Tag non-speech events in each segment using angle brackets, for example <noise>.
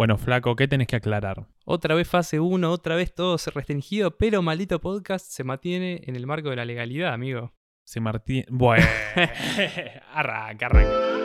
Bueno, flaco, ¿qué tenés que aclarar? Otra vez fase 1, otra vez todo se restringido, pero maldito podcast se mantiene en el marco de la legalidad, amigo. Se Martín. Bueno. <laughs> arranca, arranca.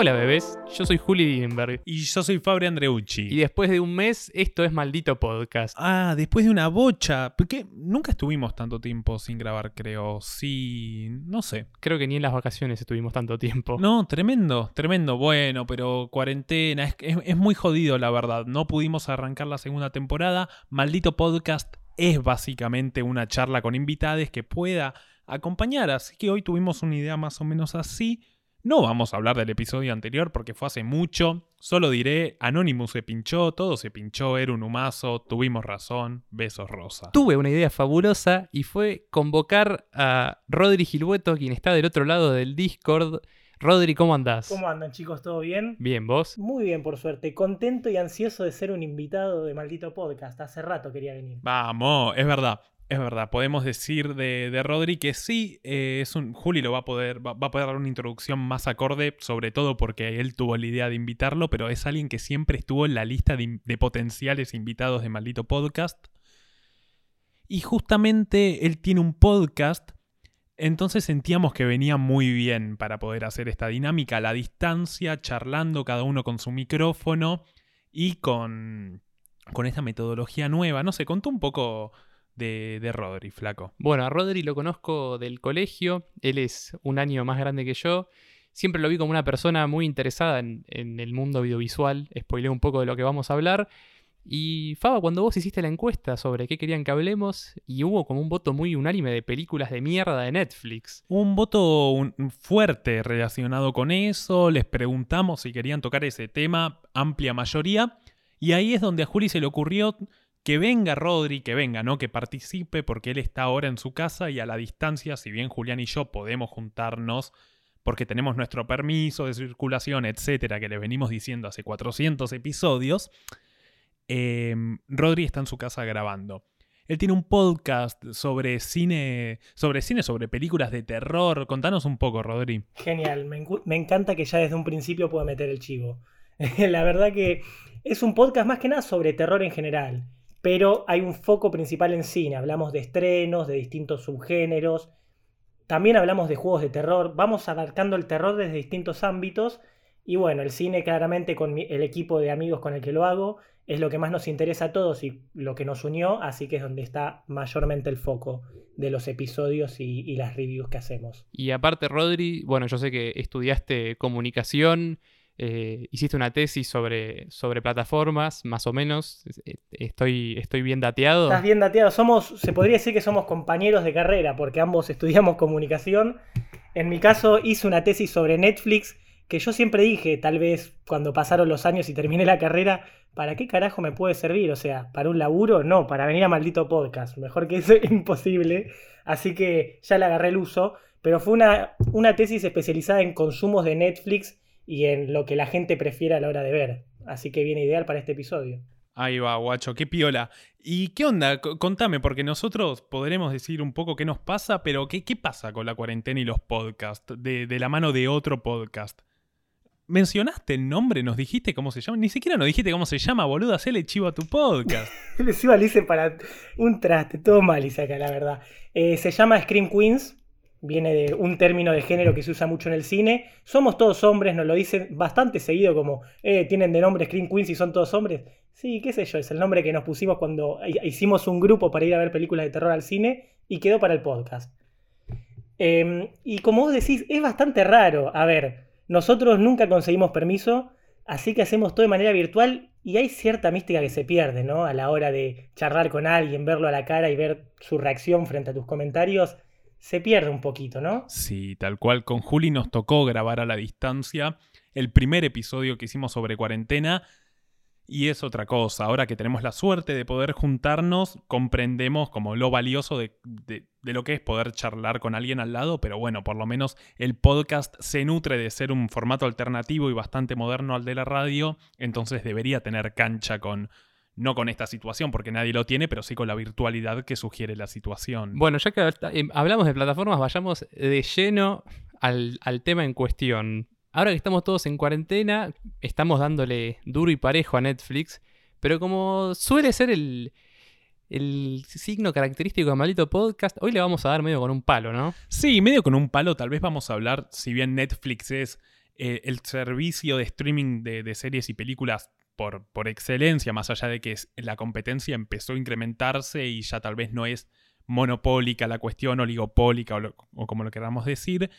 Hola bebés, yo soy Juli Dienberg. Y yo soy Fabri Andreucci. Y después de un mes, esto es Maldito Podcast. Ah, después de una bocha. Porque nunca estuvimos tanto tiempo sin grabar, creo. Sí, no sé. Creo que ni en las vacaciones estuvimos tanto tiempo. No, tremendo, tremendo. Bueno, pero cuarentena, es, es muy jodido la verdad. No pudimos arrancar la segunda temporada. Maldito Podcast es básicamente una charla con invitades que pueda acompañar. Así que hoy tuvimos una idea más o menos así. No vamos a hablar del episodio anterior porque fue hace mucho. Solo diré, Anonymous se pinchó, todo se pinchó, era un humazo, tuvimos razón, besos rosa. Tuve una idea fabulosa y fue convocar a Rodri Gilbueto, quien está del otro lado del Discord. Rodri, ¿cómo andás? ¿Cómo andan chicos? ¿Todo bien? Bien, ¿vos? Muy bien, por suerte. Contento y ansioso de ser un invitado de Maldito Podcast. Hace rato quería venir. Vamos, es verdad. Es verdad, podemos decir de, de Rodri que sí, eh, es un, Juli lo va a poder, va, a poder dar una introducción más acorde, sobre todo porque él tuvo la idea de invitarlo, pero es alguien que siempre estuvo en la lista de, potenciales invitados de Maldito Podcast. Y justamente él tiene un podcast, entonces sentíamos que venía muy bien para poder hacer esta dinámica a la distancia, charlando cada uno con su micrófono y con, con esta metodología nueva. No sé, contó un poco de, Rodri, flaco? Bueno, a Rodri lo conozco del colegio, él es un año más grande que yo. Siempre lo vi como una persona muy interesada en, el mundo audiovisual. Spoilé un poco de lo que vamos a hablar. Y Faba, cuando vos hiciste la encuesta sobre qué querían que hablemos, y hubo como un voto muy unánime de películas de mierda de Netflix. Un voto fuerte relacionado con eso, les preguntamos si querían tocar ese tema, amplia mayoría, y ahí es donde a Juli se le ocurrió que venga Rodri, que venga, ¿no? Que participe porque él está ahora en su casa y a la distancia, si bien Julián y yo podemos juntarnos porque tenemos nuestro permiso de circulación, etcétera, que le venimos diciendo hace 400 episodios, em, Rodri está en su casa grabando. Él tiene un podcast sobre cine, sobre cine, sobre películas de terror. Contanos un poco, Rodri. Genial, me, me encanta que ya desde un principio pueda meter el chivo. <laughs> La verdad que es un podcast más que nada sobre terror en general pero hay un foco principal en cine. Hablamos de estrenos, de distintos subgéneros. También hablamos de juegos de terror. Vamos abarcando el terror desde distintos ámbitos. Y bueno, el cine claramente con el equipo de amigos con el que lo hago es lo que más nos interesa a todos y lo que nos unió, así que es donde está mayormente el foco de los episodios y, y las reviews que hacemos. Y aparte, Rodri, bueno, yo sé que estudiaste comunicación eh, hiciste una tesis sobre, sobre plataformas, más o menos. Eh, estoy, estoy bien dateado. Estás bien dateado. Somos, se podría decir que somos compañeros de carrera, porque ambos estudiamos comunicación. En mi caso, hice una tesis sobre Netflix, que yo siempre dije, tal vez cuando pasaron los años y terminé la carrera, ¿para qué carajo me puede servir? O sea, ¿para un laburo? No, para venir a maldito podcast. Mejor que eso <laughs> es imposible. Así que ya le agarré el uso. Pero fue una, una tesis especializada en consumos de Netflix y en lo que la gente prefiere a la hora de ver. Así que viene ideal para este episodio. Ahí va, guacho, qué piola. ¿Y qué onda? contame, porque nosotros podremos decir un poco qué nos pasa, pero ¿qué, qué pasa con la cuarentena y los podcasts? De, la mano de otro podcast. ¿Mencionaste el nombre? ¿Nos dijiste cómo se llama? Ni siquiera nos dijiste cómo se llama, boludo. Hacele chivo a tu podcast. Les iba a para un traste, todo mal hice acá, la verdad. Eh, se llama Scream Queens viene de un término de género que se usa mucho en el cine. Somos todos hombres, nos lo dicen bastante seguido como, eh, tienen de nombre Screen Queens y son todos hombres. Sí, qué sé yo, es el nombre que nos pusimos cuando hicimos un grupo para ir a ver películas de terror al cine y quedó para el podcast. Em, y como vos decís, es bastante raro. A ver, nosotros nunca conseguimos permiso, así que hacemos todo de manera virtual y hay cierta mística que se pierde, ¿no? A la hora de charlar con alguien, verlo a la cara y ver su reacción frente a tus comentarios se pierde un poquito, ¿no? Sí, tal cual. Con Juli nos tocó grabar a la distancia el primer episodio que hicimos sobre cuarentena. Y es otra cosa, ahora que tenemos la suerte de poder juntarnos, comprendemos como lo valioso de, lo que es poder charlar con alguien al lado, pero bueno, por lo menos el podcast se nutre de ser un formato alternativo y bastante moderno al de la radio, entonces debería tener cancha con, no con esta situación, porque nadie lo tiene, pero sí con la virtualidad que sugiere la situación. Bueno, ya que eh, hablamos de plataformas, vayamos de lleno al, tema en cuestión. Ahora que estamos todos en cuarentena, estamos dándole duro y parejo a Netflix, pero como suele ser el, el signo característico de Maldito Podcast, hoy le vamos a dar medio con un palo, ¿no? Sí, medio con un palo. Tal vez vamos a hablar, si bien Netflix es eh, el servicio de streaming de, series y películas por, por, excelencia, más allá de que la competencia empezó a incrementarse y ya tal vez no es monopólica la cuestión, oligopólica o, como lo queramos decir,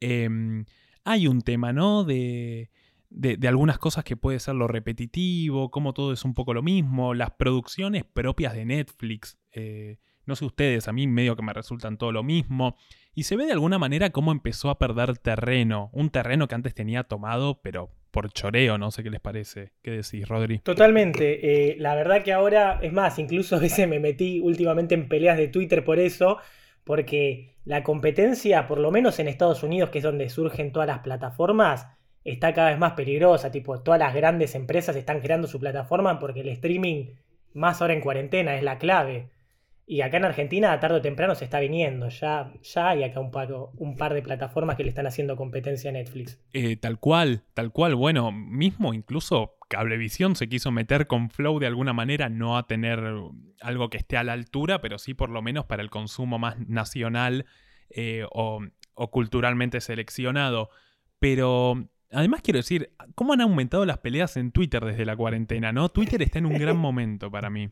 em, hay un tema, ¿no? De, de, algunas cosas que puede ser lo repetitivo, como todo es un poco lo mismo, las producciones propias de Netflix. Eh, no sé ustedes, a mí medio que me resultan todo lo mismo. Y se ve de alguna manera cómo empezó a perder terreno. Un terreno que antes tenía tomado, pero por choreo, no sé qué les parece. ¿Qué decís, Rodri? Totalmente. Eh, la verdad que ahora, es más, incluso a veces me metí últimamente en peleas de Twitter por eso, porque la competencia, por lo menos en Estados Unidos, que es donde surgen todas las plataformas, está cada vez más peligrosa. Tipo, todas las grandes empresas están creando su plataforma porque el streaming, más ahora en cuarentena, es la clave. Y acá en Argentina, tarde o temprano, se está viniendo. Ya, ya hay acá un par, un par de plataformas que le están haciendo competencia a Netflix. Eh, tal cual, tal cual. Bueno, mismo incluso Cablevisión se quiso meter con Flow de alguna manera, no a tener algo que esté a la altura, pero sí por lo menos para el consumo más nacional eh, o, o culturalmente seleccionado. Pero Además quiero decir, ¿cómo han aumentado las peleas en Twitter desde la cuarentena, no? Twitter está en un gran momento para mí.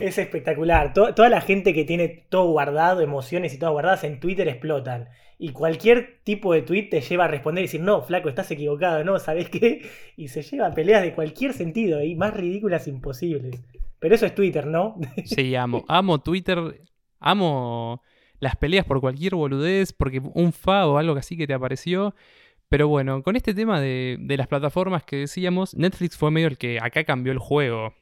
Es espectacular. toda la gente que tiene todo guardado, emociones y todo guardadas en Twitter explotan. Y cualquier tipo de tweet te lleva a responder y decir, no, flaco, estás equivocado, no, ¿sabes qué? <laughs> Y se lleva a peleas de cualquier sentido y más ridículas imposibles. Pero eso es Twitter, ¿no? <laughs> Sí, amo. Amo Twitter. Amo las peleas por cualquier boludez, porque un fa o algo así que te apareció pero bueno, con este tema de, las plataformas que decíamos, Netflix fue medio el que acá cambió el juego.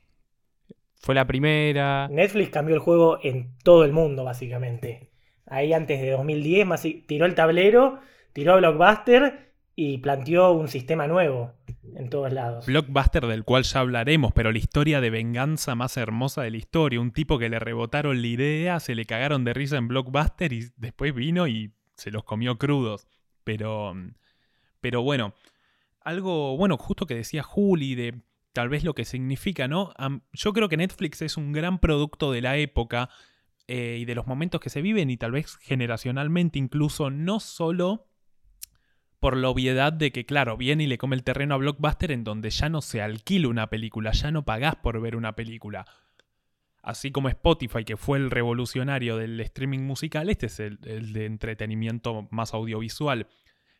Fue la primera. Netflix cambió el juego en todo el mundo, básicamente. Ahí antes de 2010, más, tiró el tablero, tiró Blockbuster y planteó un sistema nuevo en todos lados. Blockbuster del cual ya hablaremos, pero la historia de venganza más hermosa de la historia. Un tipo que le rebotaron la idea, se le cagaron de risa en Blockbuster y después vino y se los comió crudos. Pero mm, pero bueno, algo, bueno, justo que decía Juli de tal vez lo que significa, ¿no? yo creo que Netflix es un gran producto de la época eh, y de los momentos que se viven y tal vez generacionalmente incluso, no solo por la obviedad de que, claro, viene y le come el terreno a Blockbuster en donde ya no se alquila una película, ya no pagás por ver una película. Así como Spotify, que fue el revolucionario del streaming musical, este es el de entretenimiento más audiovisual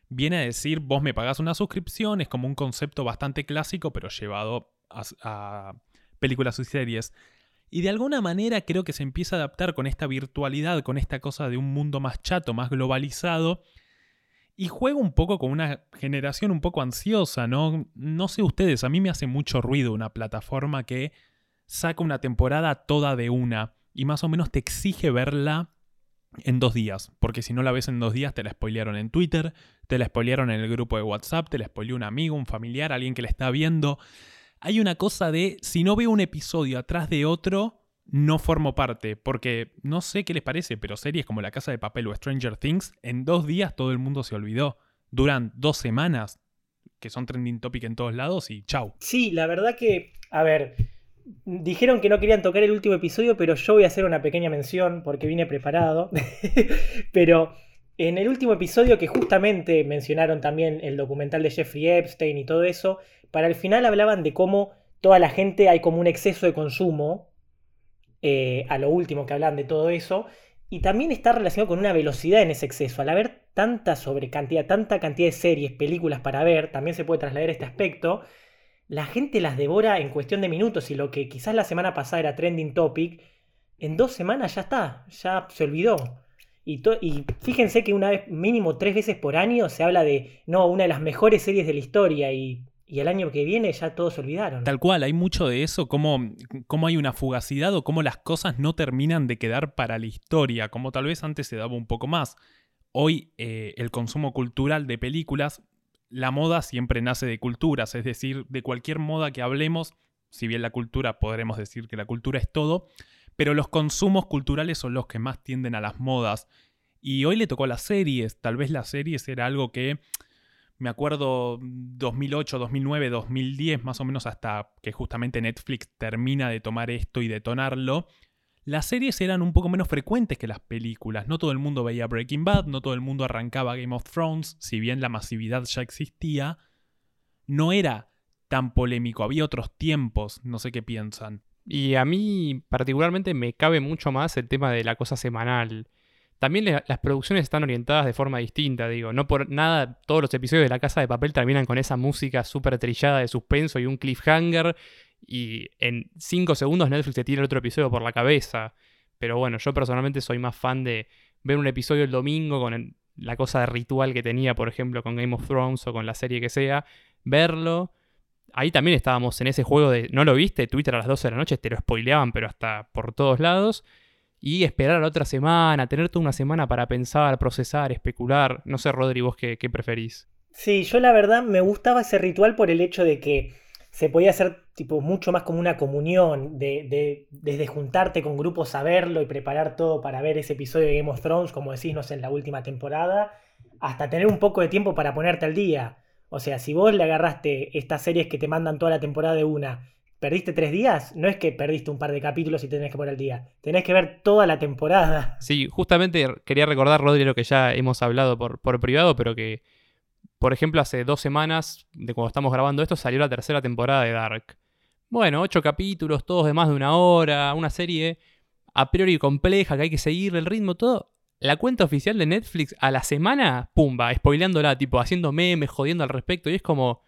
viene a decir, vos me pagás una suscripción, es como un concepto bastante clásico, pero llevado a, películas y series. Y de alguna manera creo que se empieza a adaptar con esta virtualidad, con esta cosa de un mundo más chato, más globalizado. Y juega un poco con una generación un poco ansiosa, ¿no? No sé ustedes, a mí me hace mucho ruido una plataforma que saca una temporada toda de una y más o menos te exige verla en dos días, porque si no la ves en dos días te la spoilearon en Twitter, te la spoilearon en el grupo de WhatsApp, te la spoileó un amigo, un familiar, alguien que la está viendo. Hay una cosa de, si no veo un episodio atrás de otro, no formo parte, porque no sé qué les parece, pero series como La Casa de Papel o Stranger Things, en dos días todo el mundo se olvidó. Duran dos semanas, que son trending topic en todos lados y chau. Sí, la verdad que, a ver, Dijeron que no querían tocar el último episodio, pero yo voy a hacer una pequeña mención porque vine preparado. <laughs> pero en el último episodio que justamente mencionaron también el documental de Jeffrey Epstein y todo eso, para el final hablaban de cómo toda la gente hay como un exceso de consumo, eh, a lo último que hablan de todo eso, y también está relacionado con una velocidad en ese exceso. Al haber tanta sobrecantidad, tanta cantidad de series, películas para ver, también se puede trasladar este aspecto la gente las devora en cuestión de minutos y lo que quizás la semana pasada era trending topic, en dos semanas ya está, ya se olvidó. Y, fíjense que una vez, mínimo tres veces por año, se habla de, no, una de las mejores series de la historia y, el año que viene ya todos se olvidaron. Tal cual, hay mucho de eso, como, como hay una fugacidad o cómo las cosas no terminan de quedar para la historia, como tal vez antes se daba un poco más. Hoy eh, el consumo cultural de películas la moda siempre nace de culturas, es decir, de cualquier moda que hablemos, si bien la cultura, podremos decir que la cultura es todo, pero los consumos culturales son los que más tienden a las modas. Y hoy le tocó a las series, tal vez las series era algo que me acuerdo 2008, 2009, 2010, más o menos hasta que justamente Netflix termina de tomar esto y detonarlo, las series eran un poco menos frecuentes que las películas. No todo el mundo veía Breaking Bad, no todo el mundo arrancaba Game of Thrones, si bien la masividad ya existía, no era tan polémico, había otros tiempos, no sé qué piensan. Y a mí particularmente me cabe mucho más el tema de la cosa semanal. También las producciones están orientadas de forma distinta, digo. No por nada todos los episodios de La Casa de Papel terminan con esa música súper trillada de suspenso y un cliffhanger. Y en 5 segundos Netflix te tira el otro episodio por la cabeza. Pero bueno, yo personalmente soy más fan de ver un episodio el domingo con la cosa de ritual que tenía, por ejemplo, con Game of Thrones o con la serie que sea. Verlo. Ahí también estábamos en ese juego de, ¿no lo viste? Twitter a las 12 de la noche te lo spoileaban, pero hasta por todos lados y esperar a la otra semana, tener toda una semana para pensar, procesar, especular. No sé, Rodri, vos qué, preferís. Sí, yo la verdad me gustaba ese ritual por el hecho de que se podía hacer tipo mucho más como una comunión, de, desde juntarte con grupos a verlo y preparar todo para ver ese episodio de Game of Thrones, como decís, no en la última temporada, hasta tener un poco de tiempo para ponerte al día. O sea, si vos le agarraste estas series que te mandan toda la temporada de una perdiste tres días, no es que perdiste un par de capítulos y tenés que poner el día. Tenés que ver toda la temporada. Sí, justamente quería recordar, Rodri, lo que ya hemos hablado por, por privado, pero que, por ejemplo, hace dos semanas de cuando estamos grabando esto, salió la tercera temporada de Dark. Bueno, ocho capítulos, todos de más de una hora, una serie a priori compleja, que hay que seguir el ritmo, todo. La cuenta oficial de Netflix a la semana, pumba, spoileándola, tipo, haciendo memes, jodiendo al respecto, y es como.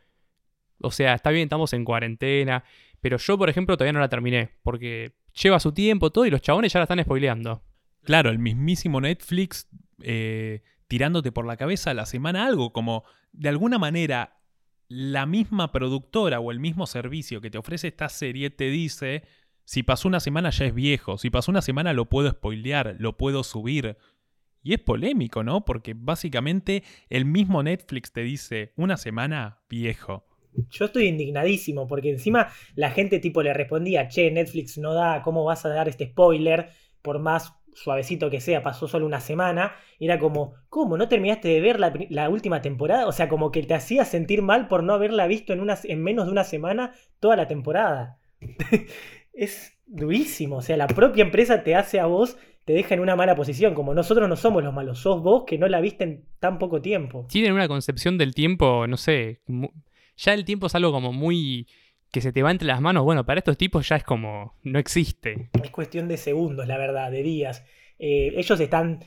O sea, está bien, estamos en cuarentena, pero yo, por ejemplo, todavía no la terminé, porque lleva su tiempo todo y los chabones ya la están spoileando. Claro, el mismísimo Netflix eh, tirándote por la cabeza a la semana algo, como de alguna manera la misma productora o el mismo servicio que te ofrece esta serie te dice, si pasó una semana ya es viejo, si pasó una semana lo puedo spoilear, lo puedo subir. Y es polémico, ¿no? Porque básicamente el mismo Netflix te dice, una semana viejo. Yo estoy indignadísimo porque encima la gente tipo le respondía, che, Netflix no da, ¿cómo vas a dar este spoiler? Por más suavecito que sea, pasó solo una semana. Era como, ¿cómo? ¿No terminaste de ver la, última temporada? O sea, como que te hacía sentir mal por no haberla visto en, en menos de una semana toda la temporada. <laughs> es durísimo. O sea, la propia empresa te hace a vos te deja en una mala posición, como nosotros no somos los malos, sos vos que no la viste en tan poco tiempo. Tienen una concepción del tiempo, no sé, ya el tiempo es algo como muy que se te va entre las manos. Bueno, para estos tipos ya es como no existe. Es cuestión de segundos, la verdad, de días. Eh, ellos están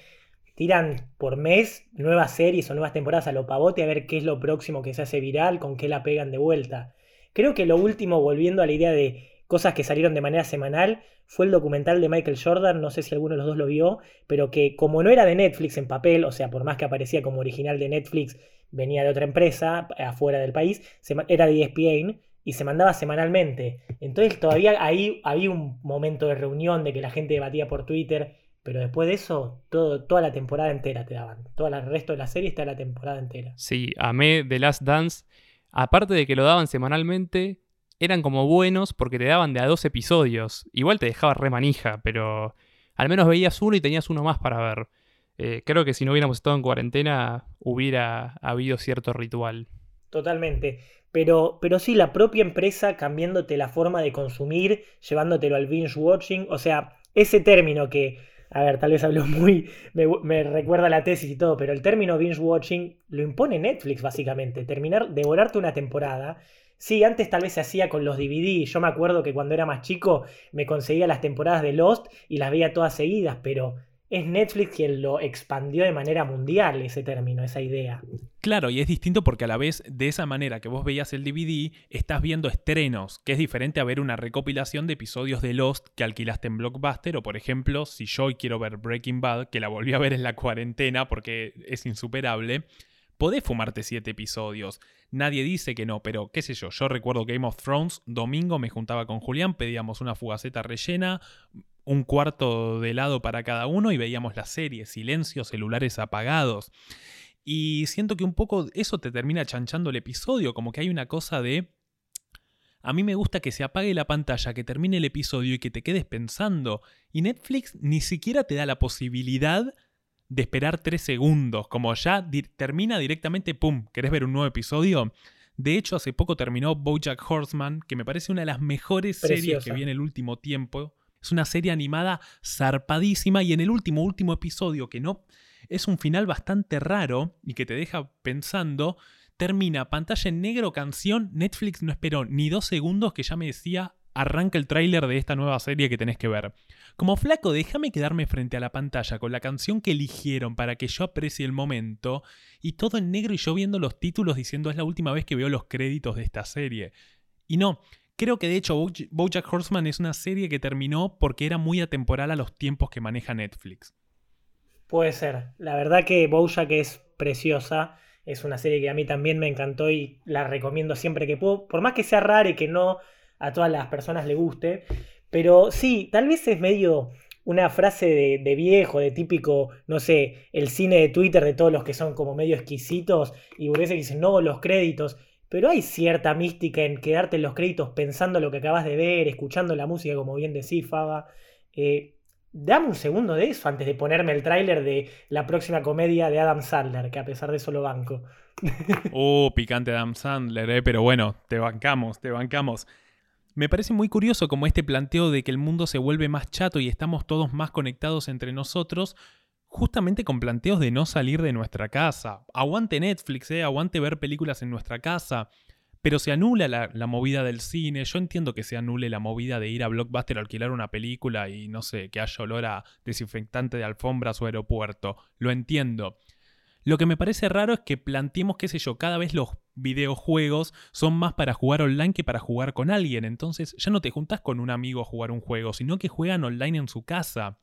tiran por mes nuevas series o nuevas temporadas a lo pavote a ver qué es lo próximo que se hace viral, con qué la pegan de vuelta. Creo que lo último, volviendo a la idea de cosas que salieron de manera semanal, fue el documental de Michael Jordan, no sé si alguno de los dos lo vio, pero que como no era de Netflix en papel, o sea, por más que aparecía como original de Netflix, venía de otra empresa afuera del país, era de ESPN y se mandaba semanalmente. Entonces todavía ahí había un momento de reunión de que la gente debatía por Twitter, pero después de eso, toda la temporada entera te daban. Todo el resto de la serie está la temporada entera. Sí, amé The Last Dance. Aparte de que lo daban semanalmente, eran como buenos porque te daban de a dos episodios. Igual te dejaba re manija, pero al menos veías uno y tenías uno más para ver. Eh, creo que si no hubiéramos estado en cuarentena hubiera habido cierto ritual. Totalmente. Pero, pero sí, la propia empresa cambiándote la forma de consumir, llevándotelo al binge watching. O sea, ese término que, a ver, tal vez hablo muy, me, recuerda la tesis y todo, pero el término binge watching lo impone Netflix básicamente. Terminar, devorarte una temporada. Sí, antes tal vez se hacía con los DVD. Yo me acuerdo que cuando era más chico me conseguía las temporadas de Lost y las veía todas seguidas, pero es Netflix quien lo expandió de manera mundial ese término, esa idea. Claro, y es distinto porque a la vez, de esa manera que vos veías el DVD, estás viendo estrenos, que es diferente a ver una recopilación de episodios de Lost que alquilaste en Blockbuster, o por ejemplo, si yo hoy quiero ver Breaking Bad, que la volví a ver en la cuarentena porque es insuperable, podés fumarte siete episodios. Nadie dice que no, pero qué sé yo, yo recuerdo Game of Thrones, domingo me juntaba con Julián, pedíamos una fugaceta rellena, un cuarto de lado para cada uno y veíamos la serie, silencio, celulares apagados. Y siento que un poco eso te termina chanchando el episodio, como que hay una cosa de... A mí me gusta que se apague la pantalla, que termine el episodio y que te quedes pensando. Y Netflix ni siquiera te da la posibilidad de esperar tres segundos, como ya termina directamente, ¡pum! ¿Querés ver un nuevo episodio? De hecho, hace poco terminó Bojack Horseman, que me parece una de las mejores series que vi en el último tiempo. Es una serie animada zarpadísima y en el último, último episodio, que no es un final bastante raro y que te deja pensando, termina pantalla en negro canción, Netflix no esperó ni dos segundos que ya me decía, arranca el tráiler de esta nueva serie que tenés que ver. Como flaco, déjame quedarme frente a la pantalla con la canción que eligieron para que yo aprecie el momento y todo en negro y yo viendo los títulos diciendo es la última vez que veo los créditos de esta serie. Y no, Creo que de hecho Bojack Horseman es una serie que terminó porque era muy atemporal a los tiempos que maneja Netflix. Puede ser. La verdad que Bojack es preciosa. Es una serie que a mí también me encantó y la recomiendo siempre que puedo. Por más que sea rara y que no a todas las personas le guste. Pero sí, tal vez es medio una frase de, viejo, de típico, no sé, el cine de Twitter de todos los que son como medio exquisitos y que dicen, no, los créditos. Pero hay cierta mística en quedarte en los créditos pensando lo que acabas de ver, escuchando la música, como bien decís, Faba. Eh, dame un segundo de eso antes de ponerme el tráiler de la próxima comedia de Adam Sandler, que a pesar de eso lo banco. Oh, <laughs> picante Adam Sandler, eh, pero bueno, te bancamos, te bancamos. Me parece muy curioso como este planteo de que el mundo se vuelve más chato y estamos todos más conectados entre nosotros, justamente con planteos de no salir de nuestra casa. Aguante Netflix, eh, aguante ver películas en nuestra casa. Pero se anula la, movida del cine. Yo entiendo que se anule la movida de ir a Blockbuster a alquilar una película y no sé, que haya olor a desinfectante de alfombras o aeropuerto. Lo entiendo. Lo que me parece raro es que planteemos, qué sé yo, cada vez los videojuegos son más para jugar online que para jugar con alguien. Entonces ya no te juntas con un amigo a jugar un juego, sino que juegan online en su casa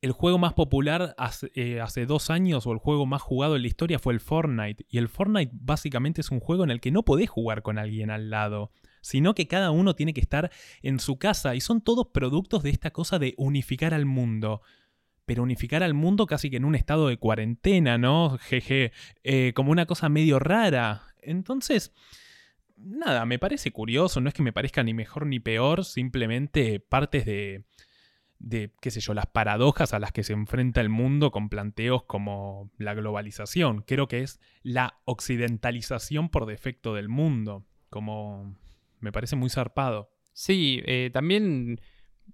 el juego más popular eh, hace, dos años o el juego más jugado en la historia fue el Fortnite. Y el Fortnite básicamente es un juego en el que no podés jugar con alguien al lado, sino que cada uno tiene que estar en su casa. Y son todos productos de esta cosa de unificar al mundo. Pero unificar al mundo casi que en un estado de cuarentena, ¿no? Jeje, eh, como una cosa medio rara. Entonces, nada, me parece curioso, no es que me parezca ni mejor ni peor, simplemente partes de de, qué sé yo, las paradojas a las que se enfrenta el mundo con planteos como la globalización. Creo que es la occidentalización por defecto del mundo, como me parece muy zarpado. Sí, eh, también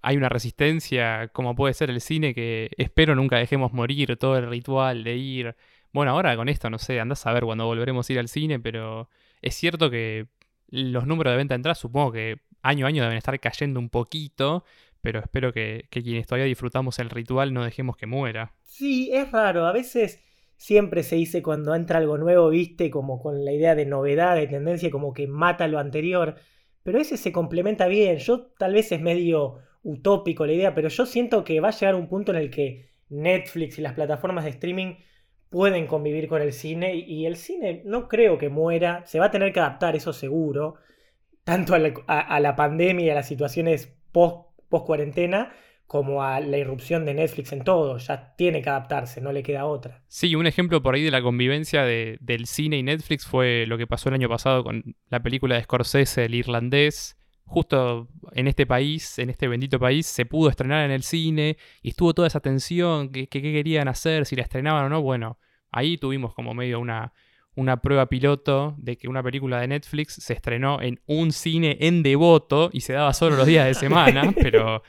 hay una resistencia, como puede ser el cine, que espero nunca dejemos morir todo el ritual de ir. Bueno, ahora con esto, no sé, andás a ver cuando volveremos a ir al cine, pero es cierto que los números de venta de entradas supongo que año a año deben estar cayendo un poquito, pero espero que, quienes todavía disfrutamos el ritual no dejemos que muera. Sí, es raro, a veces siempre se dice cuando entra algo nuevo, viste, como con la idea de novedad, de tendencia, como que mata lo anterior, pero ese se complementa bien, yo tal vez es medio utópico la idea, pero yo siento que va a llegar un punto en el que Netflix y las plataformas de streaming pueden convivir con el cine y el cine no creo que muera, se va a tener que adaptar, eso seguro, tanto a la, a la pandemia y a las situaciones post post cuarentena como a la irrupción de Netflix en todo. Ya tiene que adaptarse, no le queda otra. Sí, un ejemplo por ahí de la convivencia del cine y Netflix fue lo que pasó el año pasado con la película de Scorsese, El Irlandés. Justo en este país, en este bendito país, se pudo estrenar en el cine y estuvo toda esa tensión, qué querían hacer, si la estrenaban o no. Bueno, ahí tuvimos como medio una, una prueba piloto de que una película de Netflix se estrenó en un cine en devoto y se daba solo los días de semana, <laughs> pero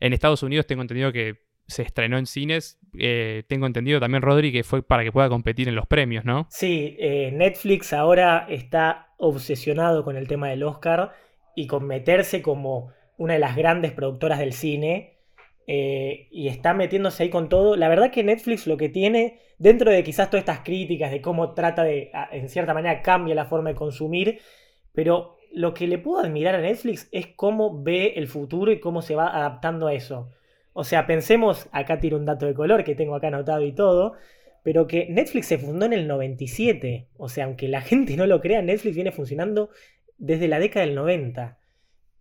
en Estados Unidos tengo entendido que se estrenó en cines. Eh, tengo entendido también, Rodri, que fue para que pueda competir en los premios, ¿no? Sí, eh, Netflix ahora está obsesionado con el tema del Oscar y con meterse como una de las grandes productoras del cine. Eh, y está metiéndose ahí con todo. La verdad que Netflix lo que tiene, dentro de quizás todas estas críticas de cómo trata de, en cierta manera, cambia la forma de consumir, pero lo que le puedo admirar a Netflix es cómo ve el futuro y cómo se va adaptando a eso. O sea, pensemos, acá tiro un dato de color que tengo acá anotado y todo, pero que Netflix se fundó en el 97. O sea, aunque la <laughs> gente no lo crea, Netflix viene funcionando desde la década del 90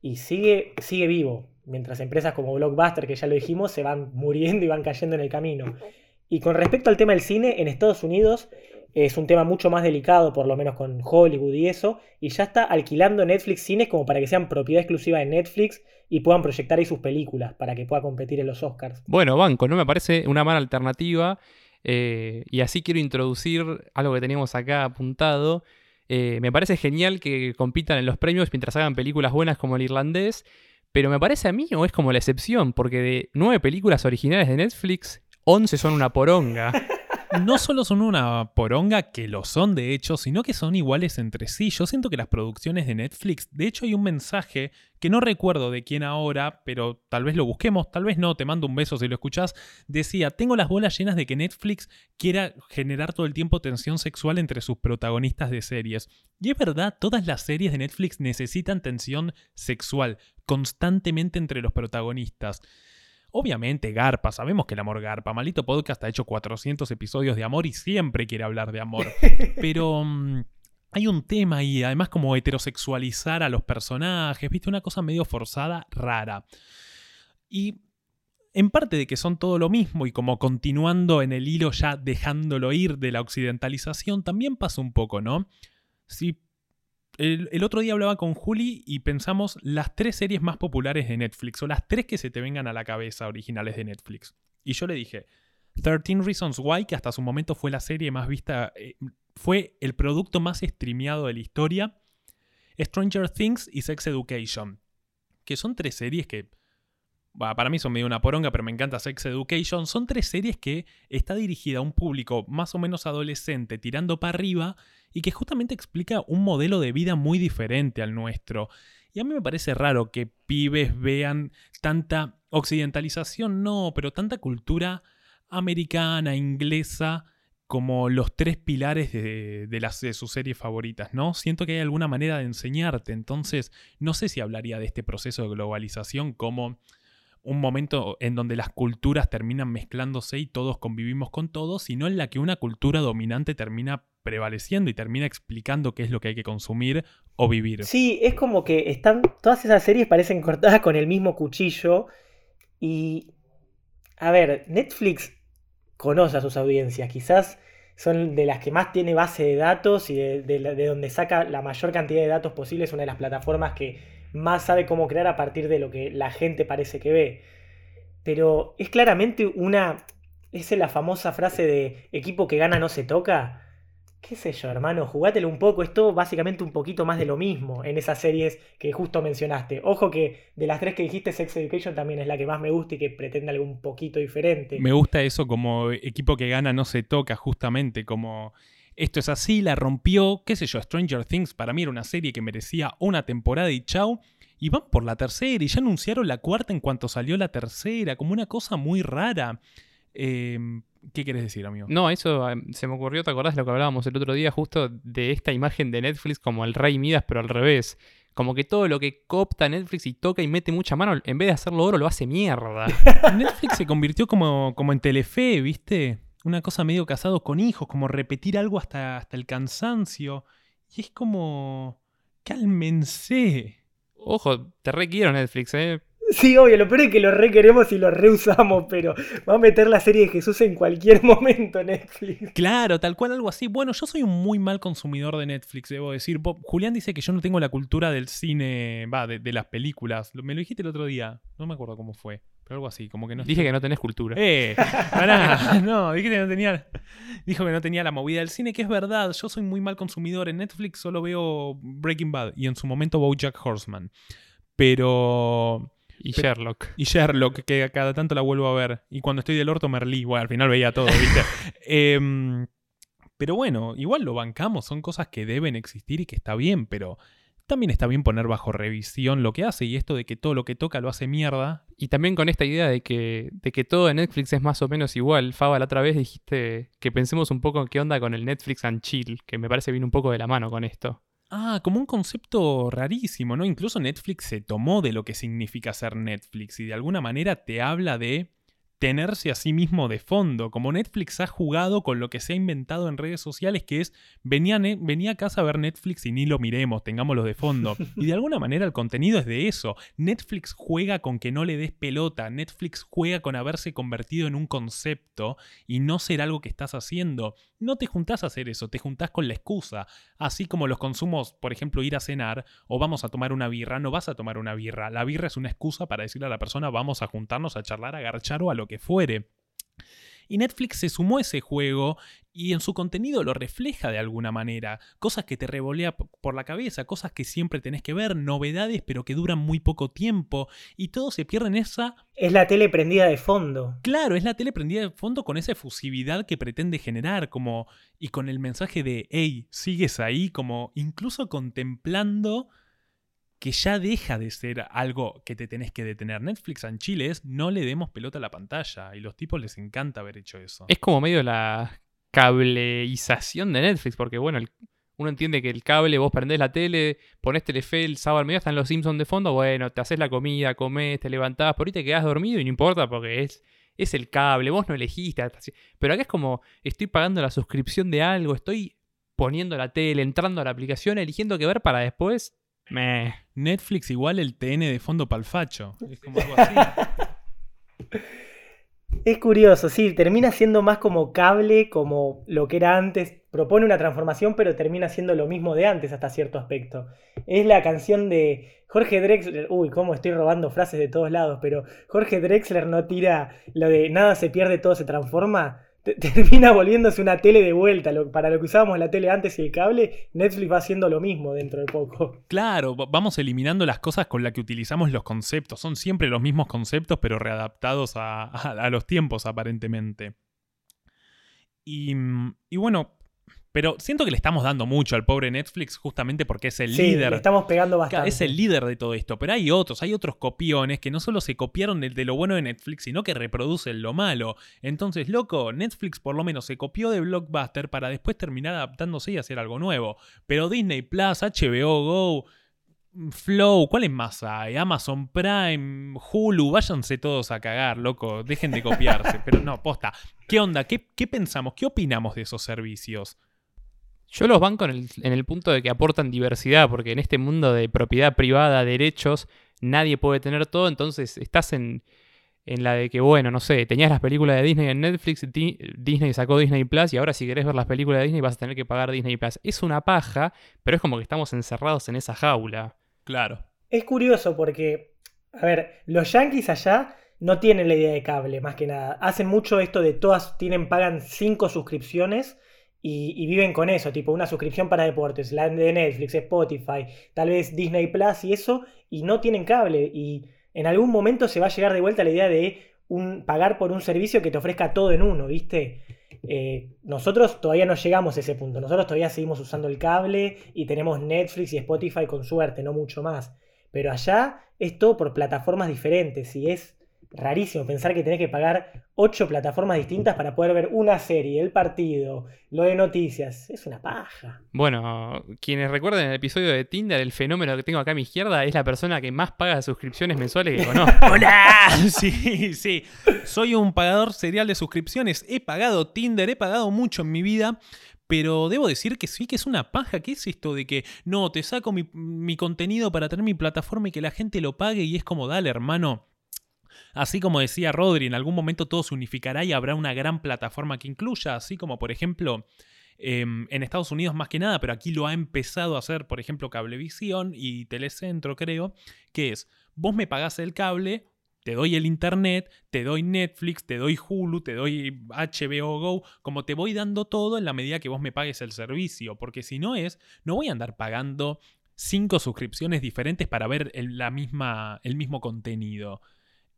y sigue, sigue vivo mientras empresas como Blockbuster, que ya lo dijimos, se van muriendo y van cayendo en el camino. <laughs> Y con respecto al tema del cine, en Estados Unidos es un tema mucho más delicado, por lo menos con Hollywood y eso, y ya está alquilando Netflix cines como para que sean propiedad exclusiva de Netflix y puedan proyectar ahí sus películas para que pueda competir en los Oscars. Bueno, banco, no me parece una mala alternativa. eh, y así quiero introducir algo que teníamos acá apuntado. Eh, me parece genial que compitan en los premios mientras hagan películas buenas como el irlandés. Pero me parece a mí o es como la excepción, porque de nueve películas originales de Netflix, 11 son una poronga. <laughs> no solo son una poronga, que lo son de hecho, sino que son iguales entre sí. Yo siento que las producciones de Netflix, de hecho hay un mensaje que no recuerdo de quién ahora, pero tal vez lo busquemos, tal vez no, te mando un beso si lo escuchás, decía, tengo las bolas llenas de que Netflix quiera generar todo el tiempo tensión sexual entre sus protagonistas de series. Y es verdad, todas las series de Netflix necesitan tensión sexual constantemente entre los protagonistas. Obviamente, Garpa, sabemos que el amor Garpa. Malito Podcast ha hecho 400 episodios de amor y siempre quiere hablar de amor. <laughs> Pero mm, hay un tema ahí, además como heterosexualizar a los personajes, viste, una cosa medio forzada, rara. Y en parte de que son todo lo mismo y como continuando en el hilo ya dejándolo ir de la occidentalización, también pasa un poco, ¿no? Si el, otro día hablaba con Juli y pensamos las tres series más populares de Netflix, o las tres que se te vengan a la cabeza originales de Netflix. Y yo le dije, 13 Reasons Why, que hasta su momento fue la serie más vista, eh, fue el producto más streameado de la historia, Stranger Things y Sex Education, que son tres series que, para mí son medio una poronga, pero me encanta Sex Education, son tres series que está dirigida a un público más o menos adolescente, tirando para arriba, y que justamente explica un modelo de vida muy diferente al nuestro. Y a mí me parece raro que pibes vean tanta occidentalización, no, pero tanta cultura americana, inglesa, como los tres pilares de, de, sus series favoritas, ¿no? Siento que hay alguna manera de enseñarte, entonces no sé si hablaría de este proceso de globalización como un momento en donde las culturas terminan mezclándose y todos convivimos con todos, sino en la que una cultura dominante termina prevaleciendo y termina explicando qué es lo que hay que consumir o vivir. Sí, es como que están. Todas esas series parecen cortadas con el mismo cuchillo. Y. A ver, Netflix conoce a sus audiencias. Quizás son de las que más tiene base de datos y de, de, de donde saca la mayor cantidad de datos posible. Es una de las plataformas que más sabe cómo crear a partir de lo que la gente parece que ve. Pero es claramente una. Es la famosa frase de equipo que gana no se toca qué sé yo, hermano, jugátelo un poco. Es todo básicamente un poquito más de lo mismo en esas series que justo mencionaste. Ojo que de las tres que dijiste, Sex Education también es la que más me gusta y que pretende algo un poquito diferente. Me gusta eso como equipo que gana no se toca, justamente, como esto es así, la rompió, qué sé yo, Stranger Things para mí era una serie que merecía una temporada y chau. Y van por la tercera y ya anunciaron la cuarta en cuanto salió la tercera, como una cosa muy rara. Eh, ¿Qué quieres decir, amigo? No, eso se me ocurrió, ¿te acordás de lo que hablábamos el otro día? Justo de esta imagen de Netflix como el rey Midas, pero al revés. Como que todo lo que copta Netflix y toca y mete mucha mano, en vez de hacerlo oro, lo hace mierda. <laughs> Netflix se convirtió como, como en Telefe, ¿viste? Una cosa medio casados con hijos, como repetir algo hasta, hasta el cansancio. Y es como... Cálmense. Ojo, te requiero Netflix, ¿eh? Sí, obvio, lo peor es que lo requeremos y lo reusamos, pero va a meter la serie de Jesús en cualquier <laughs> momento Netflix. Claro, tal cual, algo así. Bueno, yo soy un muy mal consumidor de Netflix, debo decir. Julián dice que yo no tengo la cultura del cine, va, de, de, las películas. Me lo dijiste el otro día, no me acuerdo cómo fue. Pero algo así, como que no. Dije estoy... que no tenés cultura. Eh, pará, <laughs> no, dije que no tenía. Dijo que no tenía la movida del cine, que es verdad. Yo soy muy mal consumidor. En Netflix solo veo Breaking Bad y en su momento Bojack Horseman. Pero. Y Sherlock. Y Sherlock, que cada tanto la vuelvo a ver. Y cuando estoy del orto, Merlí. Bueno, al final veía todo, ¿viste? <laughs> eh, pero bueno, igual lo bancamos. Son cosas que deben existir y que está bien, pero también está bien poner bajo revisión lo que hace. Y esto de que todo lo que toca lo hace mierda. Y también con esta idea de que, de que todo de Netflix es más o menos igual. Faba, la otra vez dijiste que pensemos un poco en qué onda con el Netflix and Chill, que me parece viene un poco de la mano con esto. Ah, como un concepto rarísimo, ¿no? Incluso Netflix se tomó de lo que significa ser Netflix y de alguna manera te habla de tenerse a sí mismo de fondo. Como Netflix ha jugado con lo que se ha inventado en redes sociales, que es venía, venía a casa a ver Netflix y ni lo miremos, tengámoslo de fondo. <laughs> Y de alguna manera el contenido es de eso. Netflix juega con que no le des pelota, Netflix juega con haberse convertido en un concepto y no ser algo que estás haciendo. No te juntás a hacer eso, te juntás con la excusa. Así como los consumos, por ejemplo, ir a cenar o vamos a tomar una birra, no vas a tomar una birra. La birra es una excusa para decirle a la persona vamos a juntarnos a charlar, a garchar o a lo que fuere. Y Netflix se sumó a ese juego y en su contenido lo refleja de alguna manera. Cosas que te revolea por la cabeza, cosas que siempre tenés que ver, novedades pero que duran muy poco tiempo y todo se pierde en esa... Es la tele prendida de fondo. Claro, es la tele prendida de fondo con esa efusividad que pretende generar como... y con el mensaje de, hey, sigues ahí, como incluso contemplando que ya deja de ser algo que te tenés que detener. Netflix en Chile es no le demos pelota a la pantalla y los tipos les encanta haber hecho eso. Es como medio la cableización de Netflix, porque bueno, uno entiende que el cable, vos prendés la tele, ponés Telefe el sábado al medio, están los Simpsons de fondo, bueno, te haces la comida, comés, te levantás, por ahí te quedás dormido y no importa porque es, es el cable, vos no elegiste. Pero acá es como, estoy pagando la suscripción de algo, estoy poniendo la tele, entrando a la aplicación, eligiendo qué ver para después Netflix igual el TN de fondo palfacho. Es como algo así. <laughs> Es curioso, sí, termina siendo más como cable, como lo que era antes. Propone una transformación, pero termina siendo lo mismo de antes hasta cierto aspecto. Es la canción de Jorge Drexler. Uy, cómo estoy robando frases de todos lados, pero Jorge Drexler no tira lo de nada se pierde, todo se transforma <laughs> termina volviéndose una tele de vuelta. para lo que usábamos la tele antes y el cable, Netflix va haciendo lo mismo dentro de poco. <laughs> Claro, vamos eliminando las cosas con las que utilizamos los conceptos. Son siempre los mismos conceptos, pero readaptados a, los tiempos, aparentemente. Y, y bueno, pero siento que le estamos dando mucho al pobre Netflix justamente porque es el sí, líder. Le estamos pegando bastante. Es el líder de todo esto. Pero hay otros, hay otros copiones que no solo se copiaron de, lo bueno de Netflix, sino que reproducen lo malo. Entonces, loco, Netflix por lo menos se copió de Blockbuster para después terminar adaptándose y hacer algo nuevo. Pero Disney Plus, HBO Go. Flow, ¿cuáles más hay? Amazon Prime, Hulu, váyanse todos a cagar, loco, dejen de copiarse. <laughs> Pero no, posta, ¿qué onda? ¿Qué, qué pensamos? ¿Qué opinamos de esos servicios? Yo los banco en el, en el punto de que aportan diversidad, porque en este mundo de propiedad privada, derechos, nadie puede tener todo, entonces estás en, en la de que, bueno, no sé, tenías las películas de Disney en Netflix, Disney sacó Disney Plus y ahora si querés ver las películas de Disney vas a tener que pagar Disney Plus. Es una paja, pero es como que estamos encerrados en esa jaula. Claro. Es curioso porque, a ver, los yankees allá no tienen la idea de cable, más que nada. Hacen mucho esto de todas tienen, pagan cinco suscripciones y, viven con eso, tipo una suscripción para deportes, la de Netflix, Spotify, tal vez Disney Plus y eso, y no tienen cable. Y en algún momento se va a llegar de vuelta la idea de un, pagar por un servicio que te ofrezca todo en uno, ¿viste? Eh, nosotros todavía no llegamos a ese punto. Nosotros todavía seguimos usando el cable y tenemos Netflix y Spotify con suerte, no mucho más. Pero allá es todo por plataformas diferentes y es rarísimo pensar que tenés que pagar ocho plataformas distintas para poder ver una serie, el partido, lo de noticias. Es una paja. Bueno, quienes recuerden el episodio de Tinder, el fenómeno que tengo acá a mi izquierda es la persona que más paga suscripciones mensuales que conozco. <laughs> ¡Hola! Sí, sí. Soy un pagador serial de suscripciones. He pagado Tinder, he pagado mucho en mi vida. Pero debo decir que sí que es una paja. ¿Qué es esto de que no, te saco mi, mi contenido para tener mi plataforma y que la gente lo pague? Y es como, dale, hermano Así como decía Rodri, en algún momento todo se unificará y habrá una gran plataforma que incluya, así como por ejemplo em, en Estados Unidos más que nada, pero aquí lo ha empezado a hacer, por ejemplo, Cablevisión y Telecentro, creo, que es, vos me pagás el cable, te doy el internet, te doy Netflix, te doy Hulu, te doy HBO Go, como te voy dando todo en la medida que vos me pagues el servicio, porque si no es, no voy a andar pagando cinco suscripciones diferentes para ver la misma, el mismo contenido.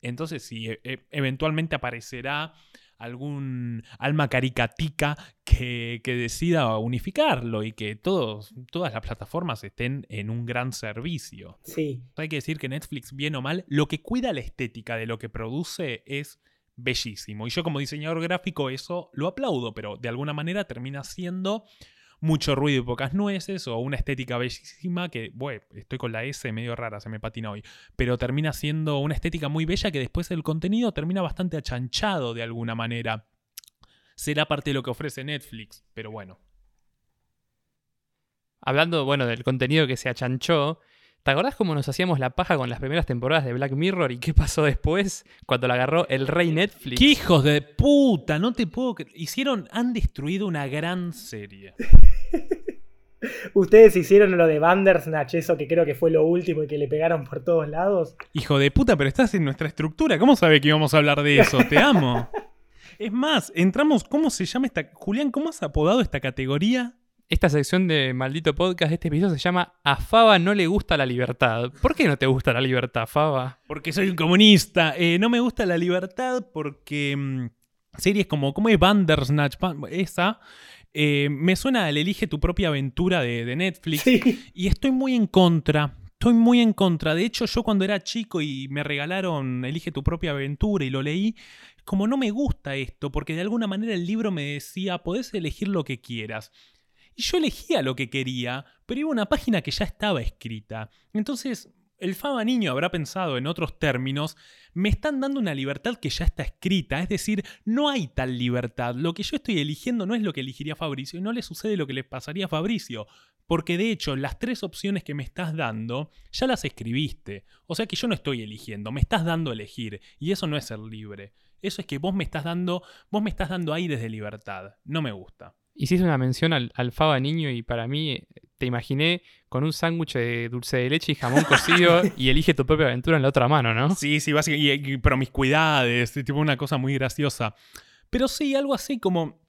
Entonces, si e, e, eventualmente aparecerá algún alma caricatica que, decida unificarlo y que todos, todas las plataformas estén en un gran servicio. Sí. Hay que decir que Netflix, bien o mal, lo que cuida la estética de lo que produce es bellísimo. Y yo como diseñador gráfico eso lo aplaudo, pero de alguna manera termina siendo mucho ruido y pocas nueces, o una estética bellísima que, bueno, estoy con la S medio rara, se me patina hoy, pero termina siendo una estética muy bella que después el contenido termina bastante achanchado de alguna manera. Será parte de lo que ofrece Netflix, pero bueno. Hablando, bueno, del contenido que se achanchó, ¿te acordás cómo nos hacíamos la paja con las primeras temporadas de Black Mirror y qué pasó después cuando la agarró el rey Netflix? ¡Qué hijos de puta! No te puedo Hicieron, han destruido una gran serie. <laughs> Ustedes hicieron lo de Bandersnatch, eso que creo que fue lo último y que le pegaron por todos lados. Hijo de puta, pero estás en nuestra estructura. ¿Cómo sabe que íbamos a hablar de eso? Te amo. <laughs> Es más, entramos. ¿Cómo se llama esta. Julián, ¿cómo has apodado esta categoría? Esta sección de maldito podcast de este episodio se llama A Faba no le gusta la libertad. ¿Por qué no te gusta la libertad, Faba? Porque soy un comunista. Eh, no me gusta la libertad porque. mm, series como. ¿Cómo es Bandersnatch? Ban- Esa. eh, me suena al Elige tu propia aventura de, de Netflix. Sí. Y estoy muy en contra. Estoy muy en contra. De hecho, yo cuando era chico y me regalaron Elige tu propia aventura y lo leí, como no me gusta esto, porque de alguna manera el libro me decía, podés elegir lo que quieras. Y yo elegía lo que quería, pero iba a una página que ya estaba escrita. Entonces, el Faba Niño habrá pensado en otros términos, me están dando una libertad que ya está escrita, es decir, no hay tal libertad. Lo que yo estoy eligiendo no es lo que elegiría Fabricio y no le sucede lo que le pasaría a Fabricio. Porque de hecho, las tres opciones que me estás dando, ya las escribiste. O sea que yo no estoy eligiendo, me estás dando a elegir. Y eso no es ser libre. Eso es que vos me estás dando, vos me estás dando aires de libertad. No me gusta. Hiciste una mención al, al Faba niño y para mí eh, te imaginé con un sándwich de dulce de leche y jamón cocido <laughs> y elige tu propia aventura en la otra mano, ¿no? Sí, sí, básicamente. Y, y promiscuidades, tipo una cosa muy graciosa. Pero sí, algo así como.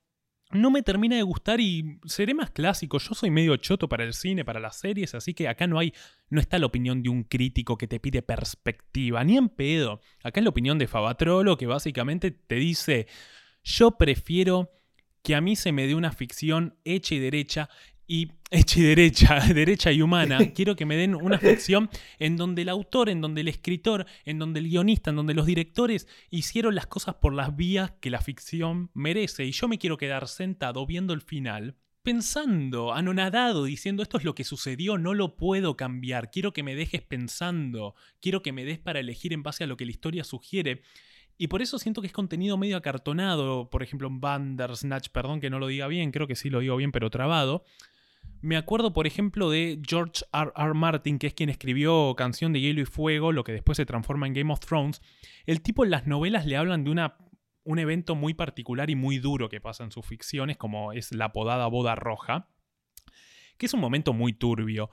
No me termina de gustar y seré más clásico. Yo soy medio choto para el cine, para las series, así que acá no hay. No está la opinión de un crítico que te pide perspectiva, ni en pedo. Acá es la opinión de Fabatrolo que básicamente te dice: Yo prefiero que a mí se me dé una ficción hecha y derecha y <laughs> hecha y derecha, <laughs> derecha y humana. <laughs> Quiero que me den una ficción en donde el autor, en donde el escritor, en donde el guionista, en donde los directores hicieron las cosas por las vías que la ficción merece. Y yo me quiero quedar sentado viendo el final. Pensando, anonadado, diciendo esto es lo que sucedió, no lo puedo cambiar, quiero que me dejes pensando, quiero que me des para elegir en base a lo que la historia sugiere. Y por eso siento que es contenido medio acartonado, por ejemplo en Bandersnatch, perdón que no lo diga bien, creo que sí lo digo bien, pero trabado. Me acuerdo, por ejemplo, de George R. R. Martin, que es quien escribió Canción de Hielo y Fuego, lo que después se transforma en Game of Thrones. El tipo en las novelas le hablan de una, un evento muy particular y muy duro que pasa en sus ficciones, como es la apodada Boda Roja, que es un momento muy turbio.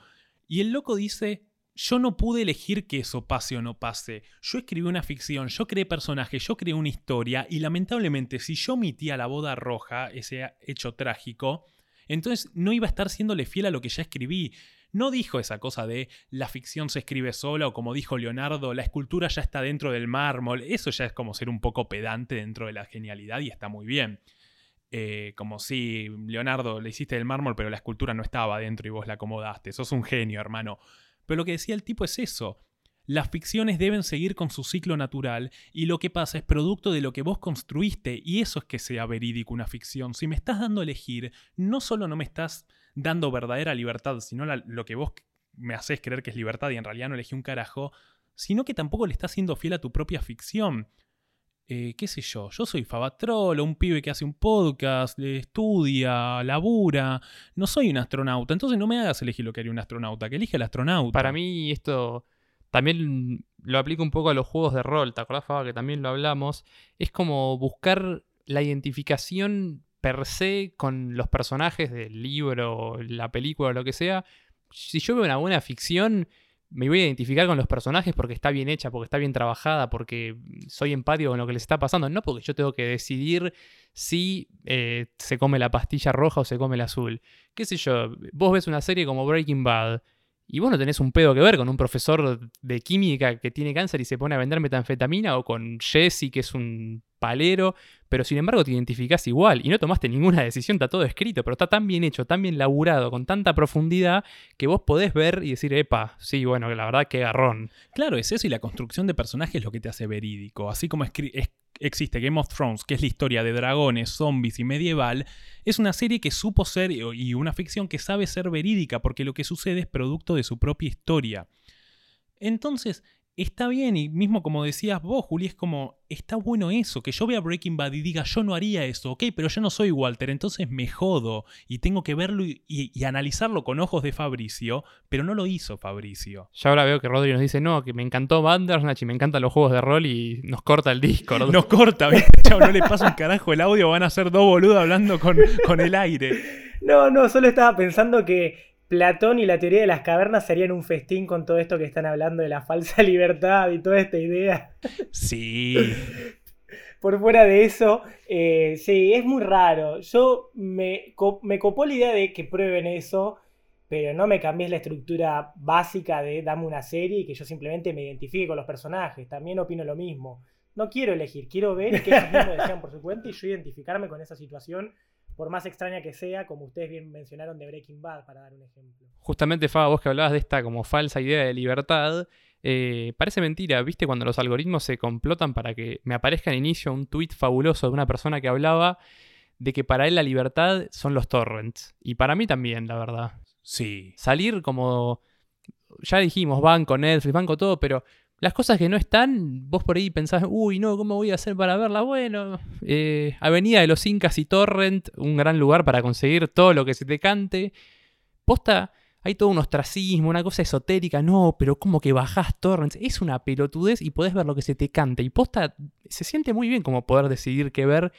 Y el loco dice, yo no pude elegir que eso pase o no pase. Yo escribí una ficción, yo creé personajes, yo creé una historia y lamentablemente si yo omitía la boda roja, ese hecho trágico, entonces no iba a estar siéndole fiel a lo que ya escribí. No dijo esa cosa de la ficción se escribe sola o como dijo Leonardo, la escultura ya está dentro del mármol. Eso ya es como ser un poco pedante dentro de la genialidad y está muy bien. Eh, como si Leonardo le hiciste del mármol pero la escultura no estaba dentro y vos la acomodaste. Sos un genio, hermano. Pero lo que decía el tipo es eso. Las ficciones deben seguir con su ciclo natural y lo que pasa es producto de lo que vos construiste y eso es que sea verídico una ficción. Si me estás dando a elegir, no solo no me estás dando verdadera libertad, sino lo que vos me haces creer que es libertad y en realidad no elegí un carajo, sino que tampoco le estás siendo fiel a tu propia ficción. Eh, qué sé yo, yo soy Fabatrolo, un pibe que hace un podcast, le estudia, labura, no soy un astronauta, entonces no me hagas elegir lo que haría un astronauta, que elige el astronauta. Para mí esto también lo aplico un poco a los juegos de rol, ¿te acordás, Faba, que también lo hablamos? Es como buscar la identificación per se con los personajes del libro, la película o lo que sea. Si yo veo una buena ficción, me voy a identificar con los personajes porque está bien hecha, porque está bien trabajada, porque soy empático con lo que les está pasando, no porque yo tengo que decidir si eh, se come la pastilla roja o se come la azul. Qué sé yo, vos ves una serie como Breaking Bad y vos no tenés un pedo que ver con un profesor de química que tiene cáncer y se pone a vender metanfetamina o con Jesse que es un palero, pero sin embargo te identificás igual y no tomaste ninguna decisión, está todo escrito, pero está tan bien hecho, tan bien laburado, con tanta profundidad que vos podés ver y decir, epa, sí, bueno, la verdad que garrón. Claro, es eso y la construcción de personajes es lo que te hace verídico. Así como existe Game of Thrones, que es la historia de dragones, zombies y medieval, es una serie que supo ser y una ficción que sabe ser verídica porque lo que sucede es producto de su propia historia. Entonces, está bien, y mismo como decías vos, Juli, es como, está bueno eso, que yo vea Breaking Bad y diga, yo no haría eso, ok, pero yo no soy Walter, entonces me jodo y tengo que verlo y, analizarlo con ojos de Fabricio, pero no lo hizo Fabricio. Ya ahora veo que Rodri nos dice, no, que me encantó Bandersnatch y me encantan los juegos de rol y nos corta el Discord. Nos corta, <laughs> chao, no le pasa un carajo el audio, van a ser dos boludos hablando con, con el aire. No, no, solo estaba pensando que Platón y la teoría de las cavernas serían un festín con todo esto que están hablando de la falsa <laughs> libertad y toda esta idea. Sí. <laughs> Por fuera de eso, eh, sí, es muy raro. Yo me, me copó la idea de que prueben eso, pero no me cambies la estructura básica de dame una serie y que yo simplemente me identifique con los personajes. También opino lo mismo. No quiero elegir, quiero ver que ellos mismos desean por su cuenta y yo identificarme con esa situación por más extraña que sea, como ustedes bien mencionaron de Breaking Bad, para dar un ejemplo. Justamente, Faba, vos que hablabas de esta como falsa idea de libertad, eh, parece mentira, ¿viste? Cuando los algoritmos se complotan para que me aparezca en inicio un tweet fabuloso de una persona que hablaba de que para él la libertad son los torrents. Y para mí también, la verdad. Sí. Salir como... Ya dijimos, banco, Netflix, banco todo, pero las cosas que no están, vos por ahí pensás, uy, no, ¿cómo voy a hacer para verla? Bueno, eh, Avenida de los Incas y Torrent, un gran lugar para conseguir todo lo que se te cante. Posta, hay todo un ostracismo, una cosa esotérica, no, pero como que bajás torrents, es una pelotudez y podés ver lo que se te cante. Y posta, se siente muy bien como poder decidir qué ver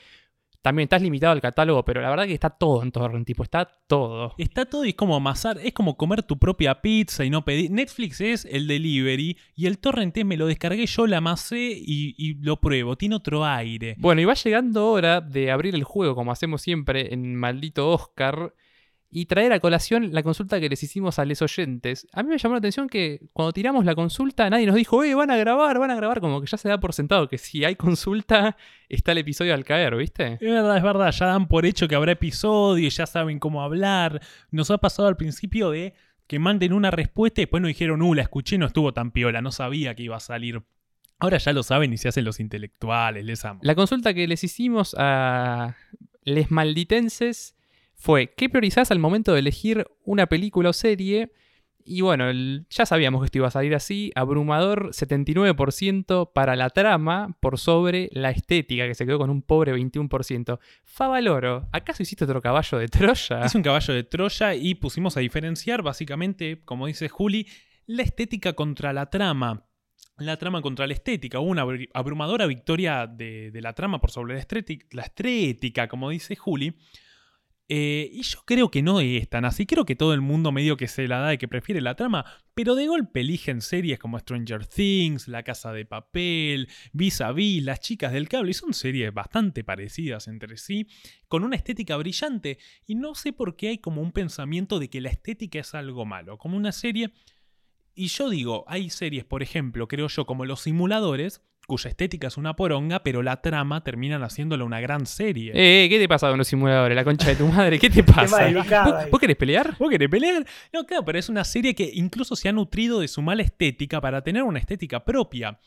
también estás limitado al catálogo, pero la verdad que está todo en torrent, tipo, está todo. Está todo y es como amasar, es como comer tu propia pizza y no pedir. Netflix es el delivery y el torrent me lo descargué yo, la amasé y, y, lo pruebo, tiene otro aire. Bueno, y va llegando hora de abrir el juego, como hacemos siempre en Maldito Oscar y traer a colación la consulta que les hicimos a los oyentes. A mí me llamó la atención que cuando tiramos la consulta nadie nos dijo, eh, van a grabar, van a grabar, como que ya se da por sentado que si hay consulta está el episodio al caer, ¿viste? Es verdad, es verdad, ya dan por hecho que habrá episodio, ya saben cómo hablar. Nos ha pasado al principio de que manden una respuesta y después nos dijeron, uh, la escuché, no estuvo tan piola, no sabía que iba a salir. Ahora ya lo saben y se hacen los intelectuales, les amo. La consulta que les hicimos a les malditenses fue ¿qué priorizás al momento de elegir una película o serie? Y bueno, ya sabíamos que esto iba a salir así. Abrumador 79% para la trama por sobre la estética, que se quedó con un pobre 21%. Favaloro, ¿acaso hiciste otro caballo de Troya? Es un caballo de Troya y pusimos a diferenciar, básicamente, como dice Juli, la estética contra la trama. La trama contra la estética. Hubo una abrumadora victoria de, la trama por sobre la estética, la estética como dice Juli. Eh, y yo creo que no es tan así. Creo que todo el mundo medio que se la da y que prefiere la trama, pero de golpe eligen series como Stranger Things, La Casa de Papel, Vis a Vis, Las Chicas del Cable, y son series bastante parecidas entre sí, con una estética brillante. Y no sé por qué hay como un pensamiento de que la estética es algo malo. Como una serie. Y yo digo, hay series, por ejemplo, creo yo, como Los Simuladores, cuya estética es una poronga, pero la trama terminan haciéndola una gran serie. Eh, ¿qué te pasa con los simuladores? La concha de tu madre, ¿qué te pasa? ¿Vos, querés pelear? ¿Vos querés pelear? No, claro, pero es una serie que incluso se ha nutrido de su mala estética para tener una estética propia.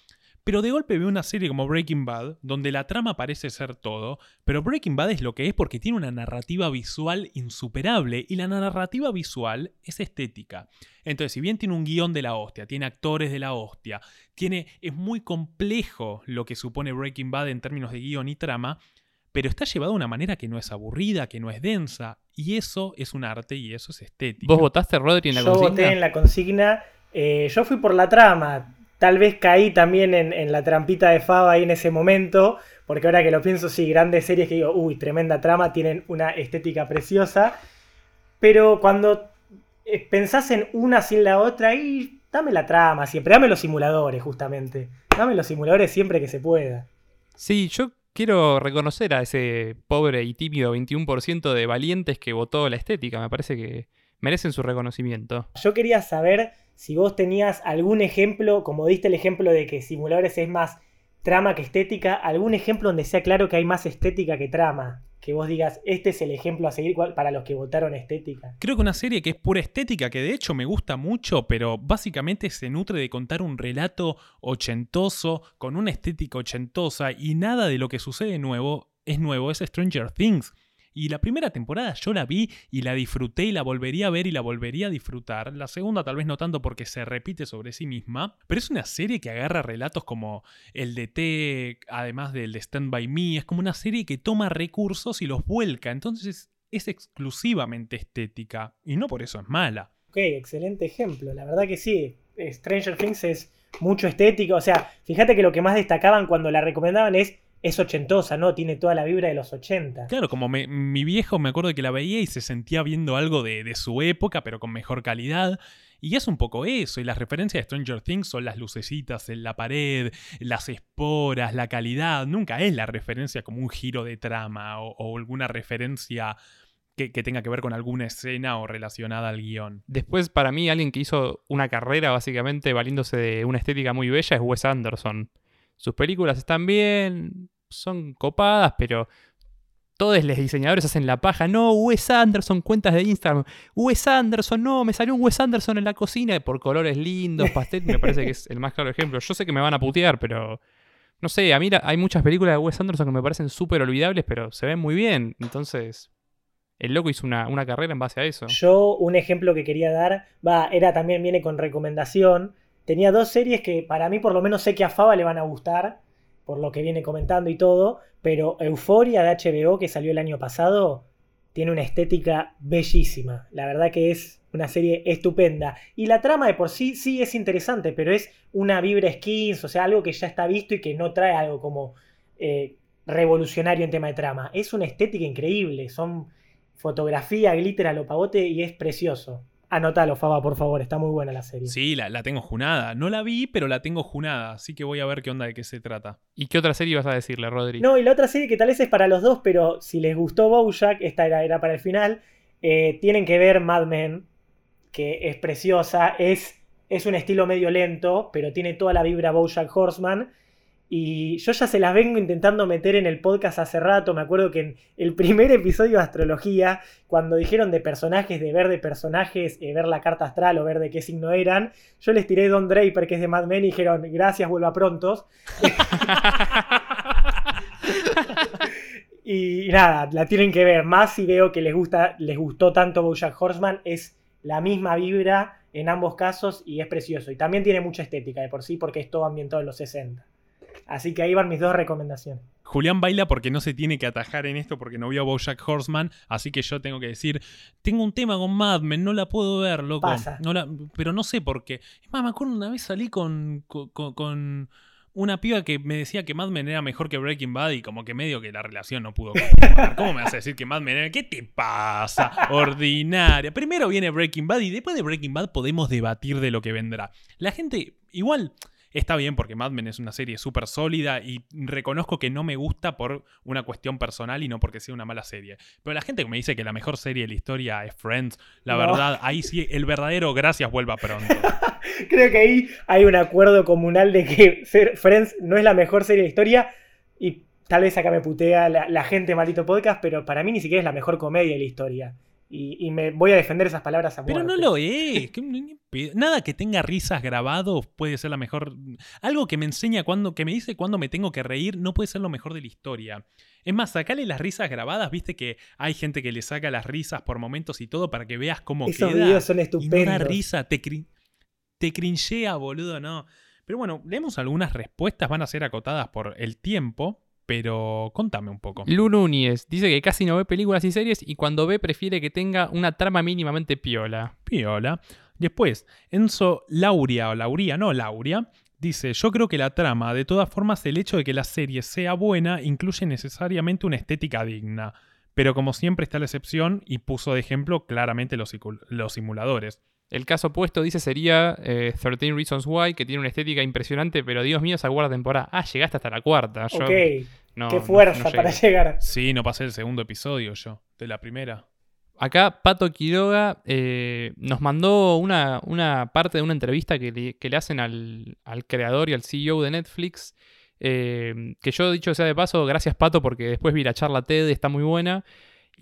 Pero de golpe veo una serie como Breaking Bad, donde la trama parece ser todo, pero Breaking Bad es lo que es porque tiene una narrativa visual insuperable y la narrativa visual es estética. Entonces, si bien tiene un guion de la hostia, tiene actores de la hostia, tiene, es muy complejo lo que supone Breaking Bad en términos de guion y trama, pero está llevado de una manera que no es aburrida, que no es densa, y eso es un arte y eso es estética. ¿Vos votaste, Rodri, en la consigna? Yo voté en la consigna, eh, yo fui por la trama, Tal vez caí también en, la trampita de Fava ahí en ese momento, porque ahora que lo pienso, sí, grandes series que digo, uy, tremenda trama, tienen una estética preciosa, pero cuando eh, pensás en una sin la otra, y dame la trama siempre, dame los simuladores justamente, dame los simuladores siempre que se pueda. Sí, yo quiero reconocer a ese pobre y tímido 21% de valientes que votó la estética, me parece que merecen su reconocimiento. Yo quería saber si vos tenías algún ejemplo, como diste el ejemplo de que simuladores es más trama que estética, algún ejemplo donde sea claro que hay más estética que trama. que vos digas, este es el ejemplo a seguir para los que votaron estética? Creo que una serie que es pura estética, que de hecho me gusta mucho, pero básicamente se nutre de contar un relato ochentoso, con una estética ochentosa, y nada de lo que sucede nuevo es nuevo, es Stranger Things. Y la primera temporada yo la vi y la disfruté y la volvería a ver y la volvería a disfrutar. La segunda tal vez no tanto porque se repite sobre sí misma, pero es una serie que agarra relatos como el de T, además del de Stand By Me, es como una serie que toma recursos y los vuelca, entonces es exclusivamente estética y no por eso es mala. Ok, excelente ejemplo, la verdad que sí, Stranger Things es mucho estético, o sea, fíjate que lo que más destacaban cuando la recomendaban es es ochentosa, ¿no? Tiene toda la vibra de los 80. Claro, como mi viejo me acuerdo que la veía y se sentía viendo algo de, de, su época, pero con mejor calidad. Y es un poco eso, y las referencias de Stranger Things son las lucecitas en la pared, las esporas, la calidad. Nunca es la referencia como un giro de trama o, alguna referencia que, que, tenga que ver con alguna escena o relacionada al guion. Después, para mí, alguien que hizo una carrera básicamente valiéndose de una estética muy bella es Wes Anderson. Sus películas están bien, son copadas, pero todos los diseñadores hacen la paja. No, Wes Anderson, cuentas de Instagram. Wes Anderson, no, me salió un Wes Anderson en la cocina por colores lindos, pastel. me parece que es el más claro ejemplo. Yo sé que me van a putear, pero no sé, a mí hay muchas películas de Wes Anderson que me parecen súper olvidables, pero se ven muy bien. Entonces, el loco hizo una, una, carrera en base a eso. Yo, un ejemplo que quería dar, va, era también viene con recomendación, tenía dos series que para mí por lo menos sé que a Faba le van a gustar, por lo que viene comentando y todo, pero Euforia de HBO que salió el año pasado tiene una estética bellísima. La verdad que es una serie estupenda. Y la trama de por sí sí es interesante, pero es una vibra skins, o sea, algo que ya está visto y que no trae algo como eh, revolucionario en tema de trama. Es una estética increíble, son fotografía, glitter a lo pavote y es precioso. Anótalo, Faba, por favor, está muy buena la serie. Sí, la, tengo junada. No la vi, pero la tengo junada, así que voy a ver qué onda de qué se trata. ¿Y qué otra serie vas a decirle, Rodri? No, y la otra serie que tal vez es para los dos, pero si les gustó Bojack, esta era, era para el final, eh, tienen que ver Mad Men, que es preciosa, es, es un estilo medio lento, pero tiene toda la vibra Bojack Horseman. Y yo ya se las vengo intentando meter en el podcast hace rato. Me acuerdo que en el primer episodio de Astrología, cuando dijeron de personajes, de ver de personajes, eh, ver la carta astral o ver de qué signo eran, yo les tiré Don Draper, que es de Mad Men, y dijeron, gracias, vuelva prontos. <laughs> y nada, la tienen que ver. Más si veo que les, gusta, les gustó tanto Bojack Horseman, es la misma vibra en ambos casos y es precioso. Y también tiene mucha estética de por sí, porque es todo ambientado en los 60. Así que ahí van mis dos recomendaciones. Julián baila porque no se tiene que atajar en esto porque no vio a Bojack Horseman, así que yo tengo que decir, tengo un tema con Mad Men, no la puedo ver, loco. pero no sé por qué. Es más, me acuerdo una vez salí con, con, una piba que me decía que Mad Men era mejor que Breaking Bad y como que medio que la relación no pudo ¿Cómo me vas a decir que Mad Men era? ¿Qué te pasa? Ordinaria. Primero viene Breaking Bad y después de Breaking Bad podemos debatir de lo que vendrá. La gente, igual, Está bien porque Mad Men es una serie súper sólida y reconozco que no me gusta por una cuestión personal y no porque sea una mala serie. Pero la gente que me dice que la mejor serie de la historia es Friends, la verdad, ahí sí, el verdadero gracias vuelva pronto. <laughs> Creo que ahí hay un acuerdo comunal de que Friends no es la mejor serie de la historia y tal vez acá me putea la, la gente maldito podcast, pero para mí ni siquiera es la mejor comedia de la historia. Y, me voy a defender esas palabras a Pero no lo es. Nada que tenga risas grabados puede ser la mejor. Algo que me enseña cuando, que me dice cuándo me tengo que reír, no puede ser lo mejor de la historia. Es más, sacale las risas grabadas, viste que hay gente que le saca las risas por momentos y todo para que veas cómo Esos videos son estupendos. Y no risa, te, te crinchea, boludo, no. Pero bueno, leemos algunas respuestas, van a ser acotadas por el tiempo. Pero contame un poco. Lu Núñez dice que casi no ve películas y series y cuando ve prefiere que tenga una trama mínimamente piola. Piola. Después, Enzo Lauria, o Lauria, no Lauria, dice, yo creo que la trama, de todas formas, el hecho de que la serie sea buena incluye necesariamente una estética digna. Pero como siempre está la excepción y puso de ejemplo claramente los, los simuladores. El caso opuesto, dice, sería 13 eh, Reasons Why, que tiene una estética impresionante, pero Dios mío, esa cuarta temporada. Ah, llegaste hasta la cuarta. Ok. Qué fuerza para llegar. Sí, no pasé el segundo episodio yo, de la primera. Acá Pato Quiroga eh, nos mandó una, una, parte de una entrevista que le, hacen al, creador y al CEO de Netflix, Eh, que yo, dicho sea de paso, gracias Pato, porque después vi la charla TED, está muy buena.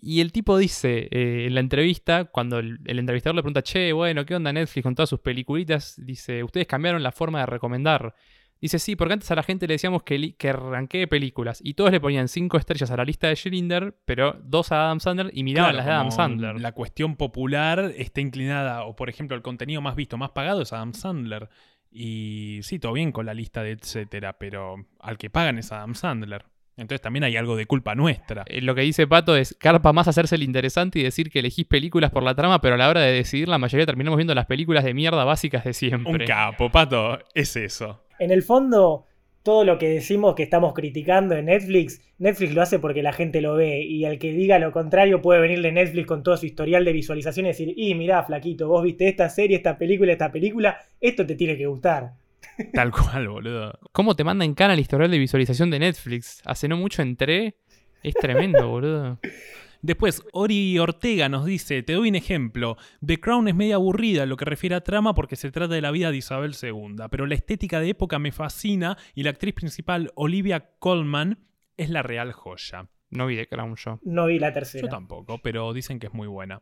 Y el tipo dice eh, en la entrevista, cuando el, el entrevistador le pregunta, che, bueno, ¿qué onda Netflix con todas sus peliculitas? Dice, ustedes cambiaron la forma de recomendar. Dice, sí, porque antes a la gente le decíamos que, que arranqué películas y todos le ponían cinco estrellas a la lista de Schindler, pero dos a Adam Sandler y miraban Claro, las de Adam Sandler. La cuestión popular está inclinada, o por ejemplo, el contenido más visto, más pagado es Adam Sandler. Y sí, todo bien con la lista de etcétera, pero al que pagan es Adam Sandler. Entonces también hay algo de culpa nuestra. Eh, Lo que dice Pato es, carpa más hacerse el interesante y decir que elegís películas por la trama, pero a la hora de decidir la mayoría terminamos viendo las películas de mierda básicas de Un siempre. capo, pato, es eso. En el fondo, todo lo que decimos que estamos criticando en Netflix, Netflix lo hace porque la gente lo ve. Y al que diga lo contrario puede venirle Netflix con todo su historial de visualización y decir, y mirá, flaquito, vos viste esta serie, esta película, esta película, esto te tiene que gustar. Tal cual, boludo. ¿Cómo te manda en cana el historial de visualización de Netflix? Hace no mucho entré. Es tremendo, boludo. Después, Ori Ortega nos dice, te doy un ejemplo, The Crown es media aburrida en lo que refiere a trama porque se trata de la vida de Isabel II, pero la estética de época me fascina y la actriz principal, Olivia Colman, es la real joya. No vi The Crown yo. No vi la Yo tercera. tampoco, pero dicen que es muy buena.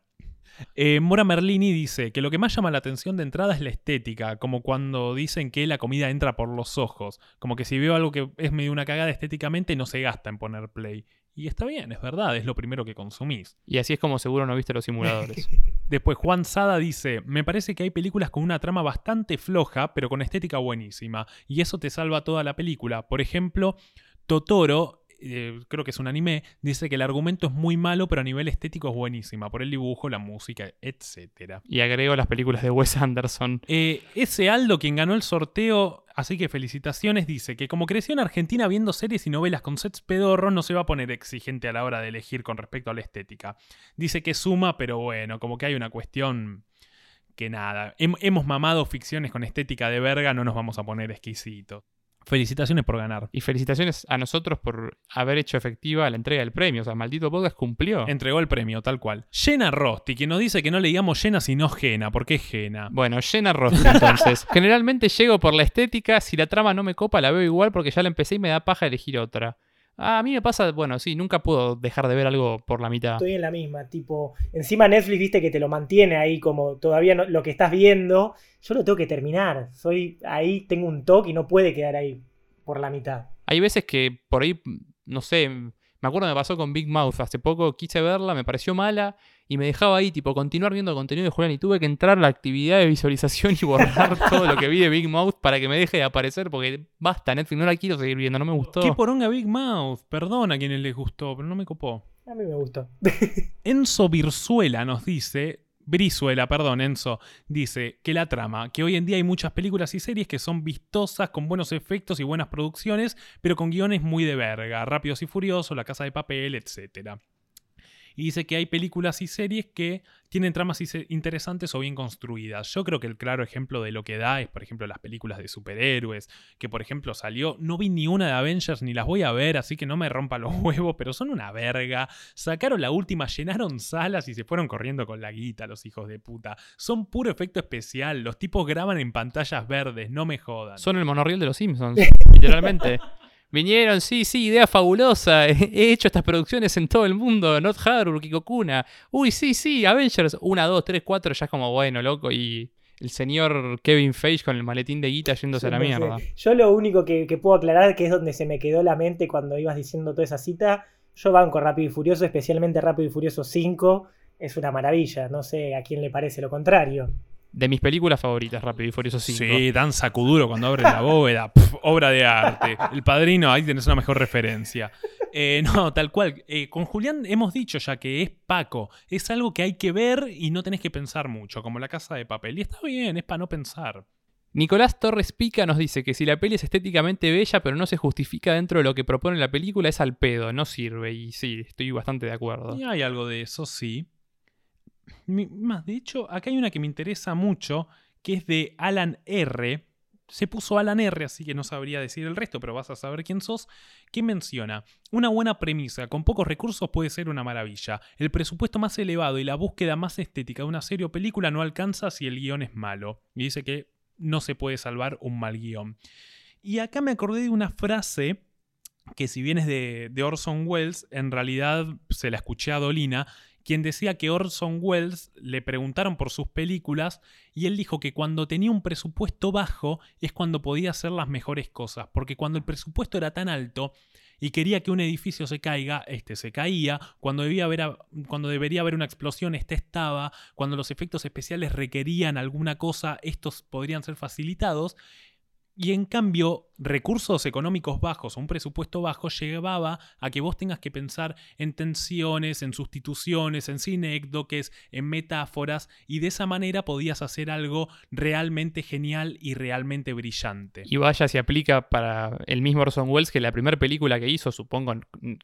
Eh, Mora Merlini dice que lo que más llama la atención de entrada es la estética, como cuando dicen que la comida entra por los ojos, como que si veo algo que es medio una cagada estéticamente no se gasta en poner play. Y está bien, es verdad, es lo primero que consumís. Y así es como seguro no viste los simuladores. <laughs> Después Juan Sada dice, me parece que hay películas con una trama bastante floja, pero con estética buenísima, y eso te salva toda la película. Por ejemplo, Totoro, eh, creo que es un anime, dice que el argumento es muy malo, pero a nivel estético es buenísima, por el dibujo, la música, etc. y agrego las películas de Wes Anderson. Eh, ese Aldo, quien ganó el sorteo, así que felicitaciones, dice que como creció en Argentina viendo series y novelas con sets pedorros, no se va a poner exigente a la hora de elegir con respecto a la estética. Dice que suma, pero bueno, como que hay una cuestión que nada. Hem- hemos mamado ficciones con estética de verga, no nos vamos a poner exquisitos. Felicitaciones por ganar. Y felicitaciones a nosotros por haber hecho efectiva la entrega del premio. O sea, maldito podcast cumplió. Entregó el premio, tal cual. Jenna Rosti, quien nos dice que no le digamos Jenna sino Jena. ¿Por qué Jena? Bueno, llena rostro <laughs> entonces. Generalmente llego por la estética, si la trama no me copa la veo igual porque ya la empecé y me da paja elegir otra. Ah, a mí me pasa, bueno, sí, nunca puedo dejar de ver algo por la mitad. Estoy en la misma, tipo, encima Netflix, viste que te lo mantiene ahí como todavía no- lo que estás viendo, yo lo tengo que terminar. Soy ahí, tengo un toque y no puede quedar ahí por la mitad. Hay veces que por ahí, no sé, me acuerdo me pasó con Big Mouth. Hace poco quise verla, me pareció mala y me dejaba ahí, tipo, continuar viendo contenido de Julián y tuve que entrar a la actividad de visualización y borrar <laughs> todo lo que vi de Big Mouth para que me deje de aparecer porque basta, Netflix, no la quiero seguir viendo, no me gustó. Qué poronga Big Mouth. Perdón a quienes les gustó, pero no me copó. A mí me gustó. Enzo Virzuela nos dice, Brizuela, perdón, Enzo, dice que la trama, que hoy en día hay muchas películas y series que son vistosas, con buenos efectos y buenas producciones, pero con guiones muy de verga, Rápidos y Furiosos, La Casa de Papel, etc. Y dice que hay películas y series que tienen tramas interesantes o bien construidas. Yo creo que el claro ejemplo de lo que da es, por ejemplo, las películas de superhéroes, que por ejemplo salió, no vi ni una de Avengers ni las voy a ver, así que no me rompa los <laughs> huevos, pero son una verga. Sacaron la última, llenaron salas y se fueron corriendo con la guita, los hijos de puta. Son puro efecto especial, los tipos graban en pantallas verdes, no me jodan. Son el monorriel de los Simpsons, <laughs> literalmente. Vinieron, sí, sí, idea fabulosa. <laughs> He hecho estas producciones en todo el mundo. Not Haru, Kikokuna. Uy, sí, sí, Avengers. Una, dos, tres, cuatro. Ya es como bueno, loco. Y el señor Kevin Feige con el maletín de guita yéndose a la sé. mierda. Yo lo único que, que puedo aclarar, que es donde se me quedó la mente cuando ibas diciendo toda esa cita, yo banco Rápido y Furioso, especialmente Rápido y Furioso 5, es una maravilla. No sé a quién le parece lo contrario. De mis películas favoritas, Rápido y Furioso 5. Sí, dan sacuduro cuando abre la bóveda. <laughs> Obra de arte. El padrino, ahí tenés una mejor referencia. Eh, no, tal cual. Eh, con Julián hemos dicho ya que es Paco. Es algo que hay que ver y no tenés que pensar mucho, como la casa de papel. Y está bien, es para no pensar. Nicolás Torres Pica nos dice que si la peli es estéticamente bella pero no se justifica dentro de lo que propone la película es al pedo, no sirve. Y sí, estoy bastante de acuerdo. Y hay algo de eso, sí. Más, de hecho, acá hay una que me interesa mucho, que es de Alan R. Se puso Alan R, así que no sabría decir el resto, pero vas a saber quién sos. Que menciona: Una buena premisa con pocos recursos puede ser una maravilla. El presupuesto más elevado y la búsqueda más estética de una serie o película no alcanza si el guion es malo. Y dice que no se puede salvar un mal guion. Y acá me acordé de una frase que si bien es de, de Orson Welles, en realidad se la escuché a Dolina, quien decía que Orson Welles le preguntaron por sus películas y él dijo que cuando tenía un presupuesto bajo es cuando podía hacer las mejores cosas, porque cuando el presupuesto era tan alto y quería que un edificio se caiga, este se caía, cuando, debía haber, cuando debería haber una explosión, este estaba, cuando los efectos especiales requerían alguna cosa, estos podrían ser facilitados, y en cambio, recursos económicos bajos o un presupuesto bajo llevaba a que vos tengas que pensar en tensiones, en sustituciones, en sinécdoques, en metáforas, y de esa manera podías hacer algo realmente genial y realmente brillante. Y vaya, se aplica para el mismo Orson Welles que la primera película que hizo, supongo,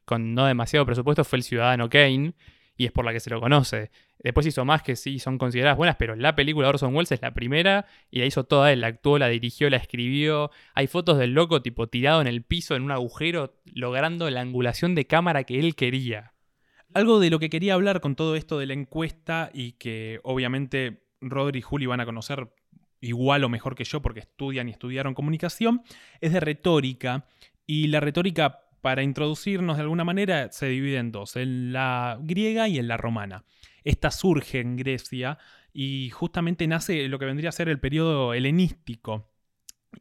con no demasiado presupuesto, fue El Ciudadano Kane y es por la que se lo conoce. Después hizo más que sí son consideradas buenas, pero la película Orson Welles es la primera y la hizo toda él, la actuó, la dirigió, la escribió. Hay fotos del loco tipo tirado en el piso en un agujero logrando la angulación de cámara que él quería. Algo de lo que quería hablar con todo esto de la encuesta y que obviamente Rodri y Juli van a conocer igual o mejor que yo porque estudian y estudiaron comunicación, es de retórica. Y la retórica para introducirnos de alguna manera, se divide en dos, en la griega y en la romana. Esta surge en Grecia y justamente nace lo que vendría a ser el periodo helenístico.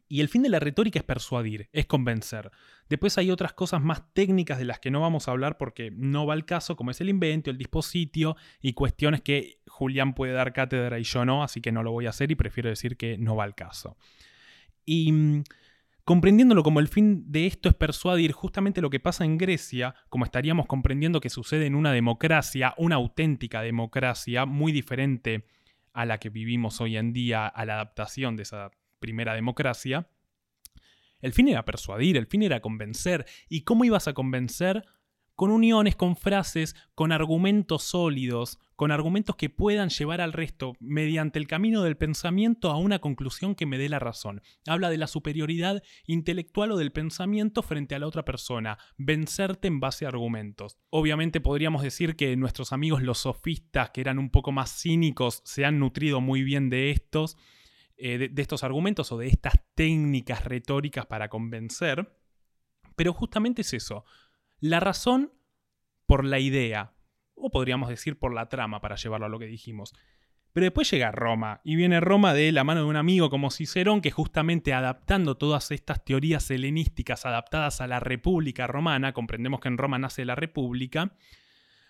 Y el fin de la retórica es persuadir, es convencer. Después hay otras cosas más técnicas de las que no vamos a hablar porque no va al caso, como es el invento, el dispositivo y cuestiones que Julián puede dar cátedra y yo no, así que no lo voy a hacer y prefiero decir que no va al caso. Y mm, Comprendiéndolo como el fin de esto es persuadir justamente lo que pasa en Grecia, como estaríamos comprendiendo que sucede en una democracia, una auténtica democracia, muy diferente a la que vivimos hoy en día, a la adaptación de esa primera democracia. El fin era persuadir, el fin era convencer. ¿Y cómo ibas a convencer? Con uniones, con frases, con argumentos sólidos, con argumentos que puedan llevar al resto, mediante el camino del pensamiento, a una conclusión que me dé la razón. Habla de la superioridad intelectual o del pensamiento frente a la otra persona, vencerte en base a argumentos. Obviamente podríamos decir que nuestros amigos los sofistas, que eran un poco más cínicos, se han nutrido muy bien de estos, eh, de estos argumentos o de estas técnicas retóricas para convencer, pero justamente es eso, la razón por la idea, o podríamos decir por la trama para llevarlo a lo que dijimos. Pero después llega Roma, y viene Roma de la mano de un amigo como Cicerón, que justamente adaptando todas estas teorías helenísticas adaptadas a la República Romana, comprendemos que en Roma nace la República,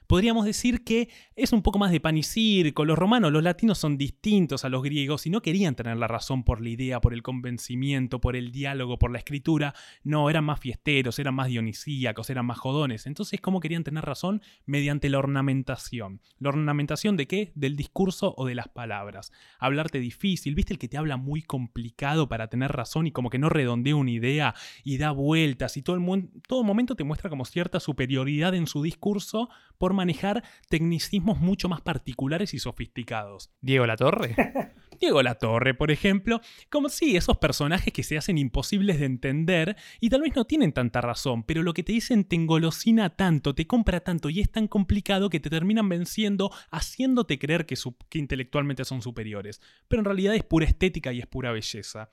podríamos decir que es un poco más de pan y circo. Los romanos, los latinos son distintos a los griegos y no querían tener la razón por la idea, por el convencimiento, por el diálogo, por la escritura. No, eran más fiesteros, eran más dionisíacos, eran más jodones. Entonces, ¿cómo querían tener razón? Mediante la ornamentación. ¿La ornamentación de qué? Del discurso o de las palabras. Hablarte difícil, ¿viste el que te habla muy complicado para tener razón y como que no redondea una idea y da vueltas y todo, el todo momento te muestra como cierta superioridad en su discurso por manejar tecnicismos mucho más particulares y sofisticados. Diego La Torre. <laughs> Diego La Torre, por ejemplo, como si esos personajes que se hacen imposibles de entender y tal vez no tienen tanta razón, pero lo que te dicen te engolosina tanto, te compra tanto y es tan complicado que te terminan venciendo haciéndote creer que, que intelectualmente son superiores. Pero en realidad es pura estética y es pura belleza.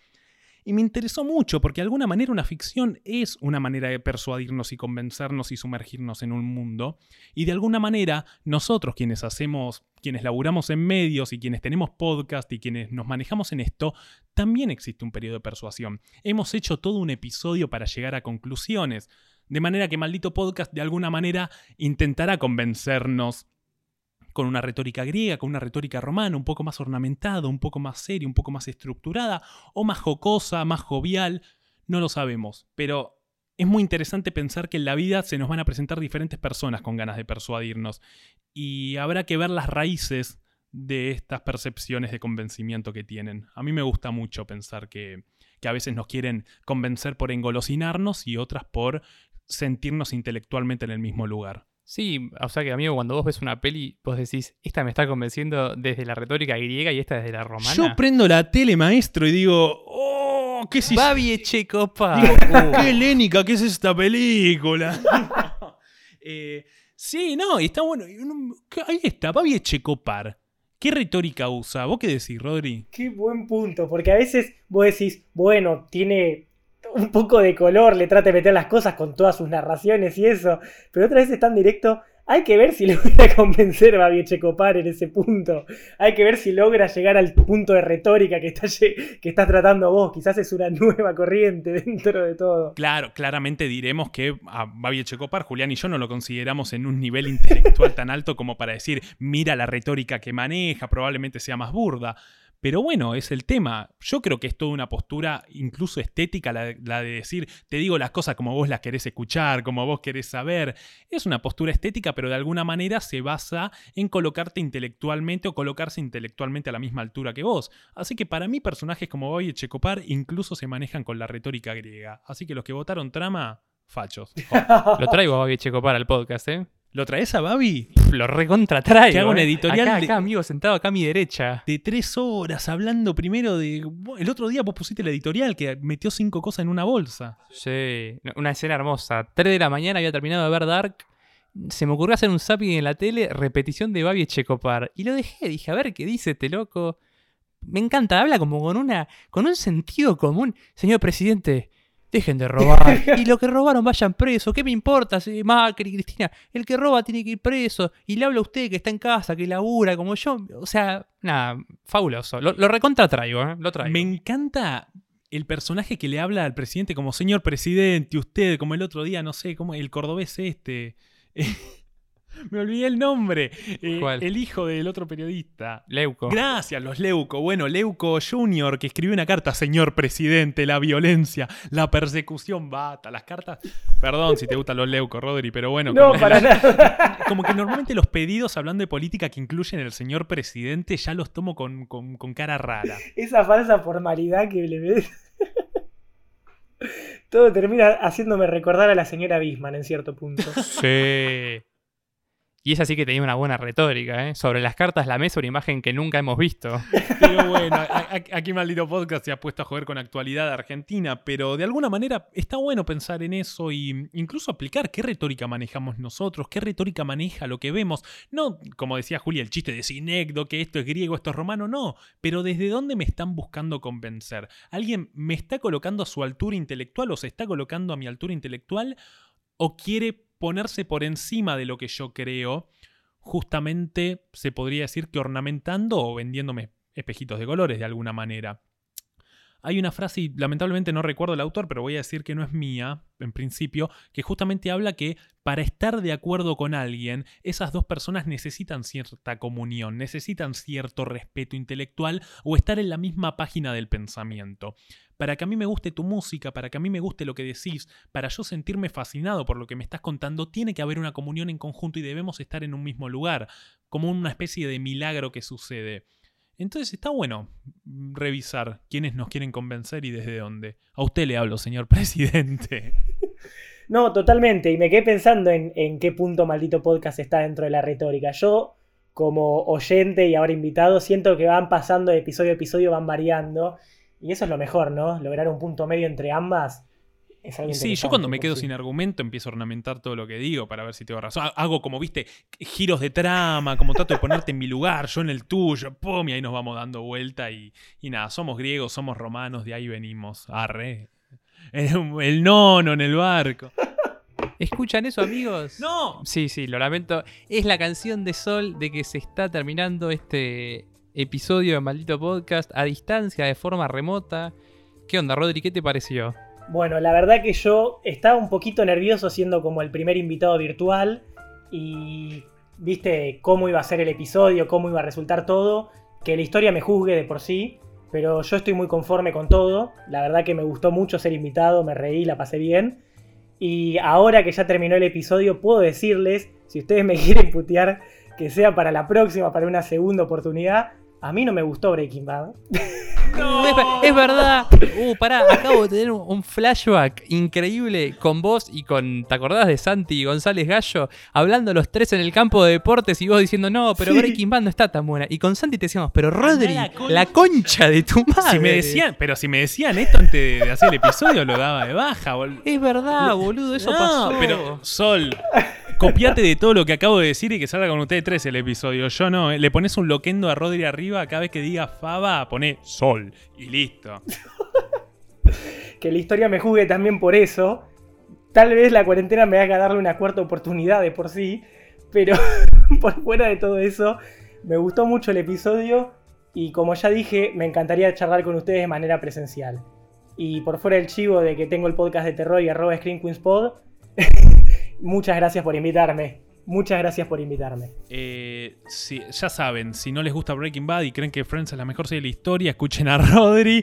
Y me interesó mucho porque de alguna manera una ficción es una manera de persuadirnos y convencernos y sumergirnos en un mundo. Y de alguna manera nosotros quienes hacemos, quienes laburamos en medios y quienes tenemos podcast y quienes nos manejamos en esto, también existe un periodo de persuasión. Hemos hecho todo un episodio para llegar a conclusiones. De manera que maldito podcast de alguna manera intentará convencernos con una retórica griega, con una retórica romana, un poco más ornamentada, un poco más seria, un poco más estructurada, o más jocosa, más jovial, no lo sabemos, pero es muy interesante pensar que en la vida se nos van a presentar diferentes personas con ganas de persuadirnos, y habrá que ver las raíces de estas percepciones de convencimiento que tienen. A mí me gusta mucho pensar que, que a veces nos quieren convencer por engolosinarnos y otras por sentirnos intelectualmente en el mismo lugar. Sí, o sea que amigo, cuando vos ves una peli, vos decís, esta me está convenciendo desde la retórica griega y esta desde la romana. Yo prendo la tele, maestro, y digo, oh, ¿qué es Babi Echecopa. qué helénica, ¿qué es esta película? <laughs> Eh, sí, no, y está bueno. Ahí está, Babi Echecopar. ¿Qué retórica usa? ¿Vos qué decís, Rodri? Qué buen punto, porque a veces vos decís, bueno, tiene un poco de color, le trata de meter las cosas con todas sus narraciones y eso, pero otra vez es tan directo. Hay que ver si <laughs> logra convencer a Checopar en ese punto. Hay que ver si logra llegar al punto de retórica que estás, que estás tratando vos. Quizás es una <laughs> nueva corriente dentro de todo. Claro, claramente diremos que a Babi Checopar, Julián y yo no lo consideramos en un nivel intelectual tan alto como para decir, mira la retórica que maneja, probablemente sea más burda. Pero bueno, es el tema. Yo creo que es toda una postura incluso estética la, de decir, te digo las cosas como vos las querés escuchar, como vos querés saber. Es una postura estética, pero de alguna manera se basa en colocarte intelectualmente o colocarse intelectualmente a la misma altura que vos. Así que para mí personajes como Boy y Checopar incluso se manejan con la retórica griega. Así que los que votaron trama, fachos. <laughs> Lo traigo a Boy Checopar al podcast, ¿eh? ¿Lo traes a Babi? Lo recontratraigo. Que hago un ¿eh? editorial. Acá, de- acá, amigo, sentado acá a mi derecha. de tres horas hablando primero de. El otro día vos pusiste la editorial que metió cinco cosas en una bolsa. Sí, una escena hermosa. 3 de la mañana había terminado de ver Dark. Se me ocurrió hacer un zapping en la tele, repetición de Babi Checopar. Y lo dejé, dije, a ver qué dice este loco. Me encanta, habla como con una. con un sentido común. Señor presidente, dejen de robar. <laughs> y lo que robaron vayan presos. ¿Qué me importa? Si Macri, Cristina, el que roba tiene que ir preso. Y le habla a usted que está en casa, que labura, como yo. O sea, nada, fabuloso. Lo, lo recontra traigo, ¿eh? Lo traigo. Me encanta el personaje que le habla al presidente como señor presidente, usted, como el otro día, no sé, como el cordobés este. <laughs> <laughs> Me olvidé el nombre. Eh, ¿Cuál? el hijo del otro periodista. Leuco. Gracias, los Leuco. Bueno, Leuco Jr., que escribió una carta, señor presidente, la violencia, la persecución, bata, las cartas. Perdón si te gustan los Leuco, Rodri, pero bueno. No, como- para nada. <laughs> Como que normalmente los pedidos hablando de política que incluyen el señor presidente ya los tomo con, con- con cara rara. Esa falsa formalidad que le ves. <laughs> Todo termina haciéndome recordar a la señora Bisman en cierto punto. Sí. Y es así que tenía una buena retórica, ¿eh? Sobre las cartas la mesa, una imagen que nunca hemos visto. Pero bueno, aquí Maldito Podcast se ha puesto a joder con actualidad Argentina, pero de alguna manera está bueno pensar en eso y incluso aplicar qué retórica manejamos nosotros, qué retórica maneja lo que vemos. No, como decía Julia, el chiste de Sinecdo, que esto es griego, esto es romano, no, pero desde dónde me están buscando convencer. ¿Alguien me está colocando a su altura intelectual o se está colocando a mi altura intelectual o quiere ponerse por encima de lo que yo creo? justamente se podría decir que ornamentando o vendiéndome espejitos de colores de alguna manera. Hay una frase, y lamentablemente no recuerdo el autor, pero voy a decir que no es mía, en principio, que justamente habla que para estar de acuerdo con alguien, esas dos personas necesitan cierta comunión, necesitan cierto respeto intelectual o estar en la misma página del pensamiento. Para que a mí me guste tu música, para que a mí me guste lo que decís, para yo sentirme fascinado por lo que me estás contando, tiene que haber una comunión en conjunto y debemos estar en un mismo lugar, como una especie de milagro que sucede. Entonces está bueno revisar quiénes nos quieren convencer y desde dónde. A usted le hablo, señor <laughs> presidente. <laughs> No, totalmente. Y me quedé pensando en, en qué punto maldito podcast está dentro de la retórica. Yo, como oyente y ahora invitado, siento que van pasando de episodio a episodio, van variando. Y eso es lo mejor, ¿no? Lograr un punto medio entre ambas. Es algo Y sí, yo cuando me pues quedo sí. sin argumento empiezo a ornamentar todo lo que digo para ver si tengo razón. Ha- Hago como, viste, giros de trama, como trato de ponerte en mi lugar, yo en el tuyo, pum, y ahí nos vamos dando vuelta y, y nada, somos griegos, somos romanos, de ahí venimos. Arre. El, el nono en el barco. ¿Escuchan eso, amigos? ¡No! Sí, sí, lo lamento. Es la canción de Sol de que se está terminando este episodio de Maldito Podcast a distancia, de forma remota. ¿Qué onda, Rodri? ¿Qué te pareció? Bueno, la verdad que yo estaba un poquito nervioso siendo como el primer invitado virtual y viste cómo iba a ser el episodio, cómo iba a resultar todo, que la historia me juzgue de por sí, pero yo estoy muy conforme con todo, la verdad que me gustó mucho ser invitado, me reí, la pasé bien. Y ahora que ya terminó el episodio puedo decirles, si ustedes me <laughs> quieren putear, que sea para la próxima, para una segunda oportunidad, a mí no me gustó Breaking Bad. Uh, <laughs> es, ver- es verdad. Uh, pará, acabo de tener un, un flashback increíble con vos y con. ¿Te acordás de Santi y González Gallo? Hablando los tres en el campo de deportes y vos diciendo, no, pero Sí. Breaking Bad no está tan buena. Y con Santi te decíamos, pero Rodri, la la, concha. de tu madre. Si me decían, pero si me decían esto antes de, de hacer el episodio, lo daba de baja, bol- Es verdad, boludo, eso No, pasó. pero Sol, copiate de todo lo que acabo de decir y que salga con ustedes tres el episodio. Yo no, ¿eh? le pones un loquendo a Rodri arriba, cada vez que diga Faba, pone Sol y listo. que la historia me juzgue también por eso. Tal vez la cuarentena me haga darle una cuarta oportunidad de por sí, pero <laughs> por fuera de todo eso, me gustó mucho el episodio y como ya dije, me encantaría charlar con ustedes de manera presencial. Y por fuera del chivo de que tengo el podcast de terror y arroba Screen Queens Pod, <laughs> muchas gracias por invitarme. Muchas gracias por invitarme. Eh, sí, ya saben, si no les gusta Breaking Bad y creen que Friends es la mejor serie de la historia, escuchen a <laughs> Rodri.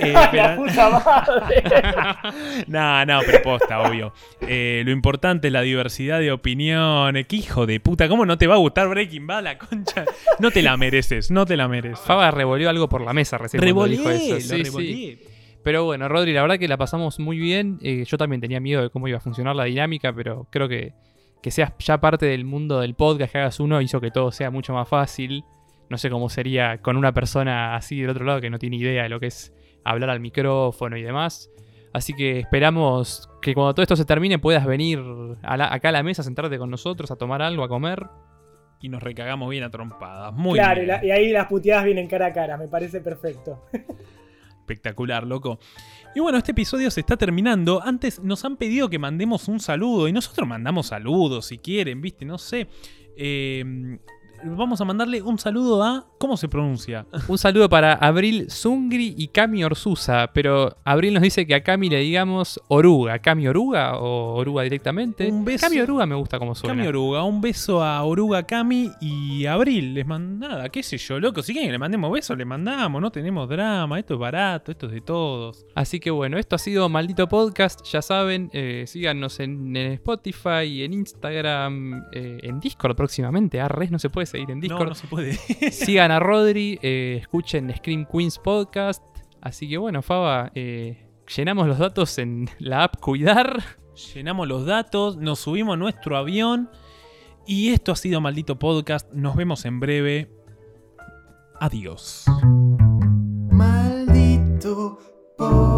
Eh, <laughs> ¡La pero- puta madre! <laughs> no, no, pero posta, obvio. Eh, lo importante es la diversidad de opiniones. ¡Qué hijo de puta! ¿Cómo no te va a gustar Breaking Bad, la concha? No te la mereces, no te la mereces. Faba revolvió algo por la mesa recién. cuando dijo Revolé, eso. lo Sí, sí. Pero bueno, Rodri, la verdad que la pasamos muy bien. Eh, yo también tenía miedo de cómo iba a funcionar la dinámica, pero creo que, que seas ya parte del mundo del podcast, que hagas uno, hizo que todo sea mucho más fácil. No sé cómo sería con una persona así del otro lado que no tiene idea de lo que es hablar al micrófono y demás. Así que esperamos que cuando todo esto se termine puedas venir a la- acá a la mesa, sentarte con nosotros, a tomar algo, a comer. Y nos recagamos bien a trompadas. Muy claro, y, bien. la- y ahí las puteadas vienen cara a cara, me parece perfecto. <laughs> Espectacular, loco. Y bueno, este episodio se está terminando. Antes nos han pedido que mandemos un saludo y nosotros mandamos saludos si quieren, ¿viste? No sé. Eh, vamos a mandarle un saludo a... ¿Cómo se pronuncia? Un saludo para Abril Zungri y Cami Orsusa, pero Abril nos dice que a Cami le digamos oruga. ¿Cami oruga o oruga directamente? Un beso. Cami oruga me gusta como suena. Cami Oruga, un beso a Oruga Cami y Abril. Les manda nada, qué sé yo, loco. Si quieren que le mandemos besos, le mandamos, no tenemos drama. Esto es barato, esto es de todos. Así que bueno, esto ha sido Maldito Podcast. Ya saben, eh, síganos en, en Spotify, en Instagram, eh, en Discord próximamente. Arres no se puede seguir en No, Discord. no se puede. <laughs> Sigan a Rodri, eh, escuchen Scream Queens Podcast. Así que bueno, Faba, eh, llenamos los datos en <laughs> la app Cuidar. Llenamos los datos, nos subimos a nuestro avión. Y esto ha sido Maldito Podcast. Nos vemos en breve. Adiós. Maldito podcast.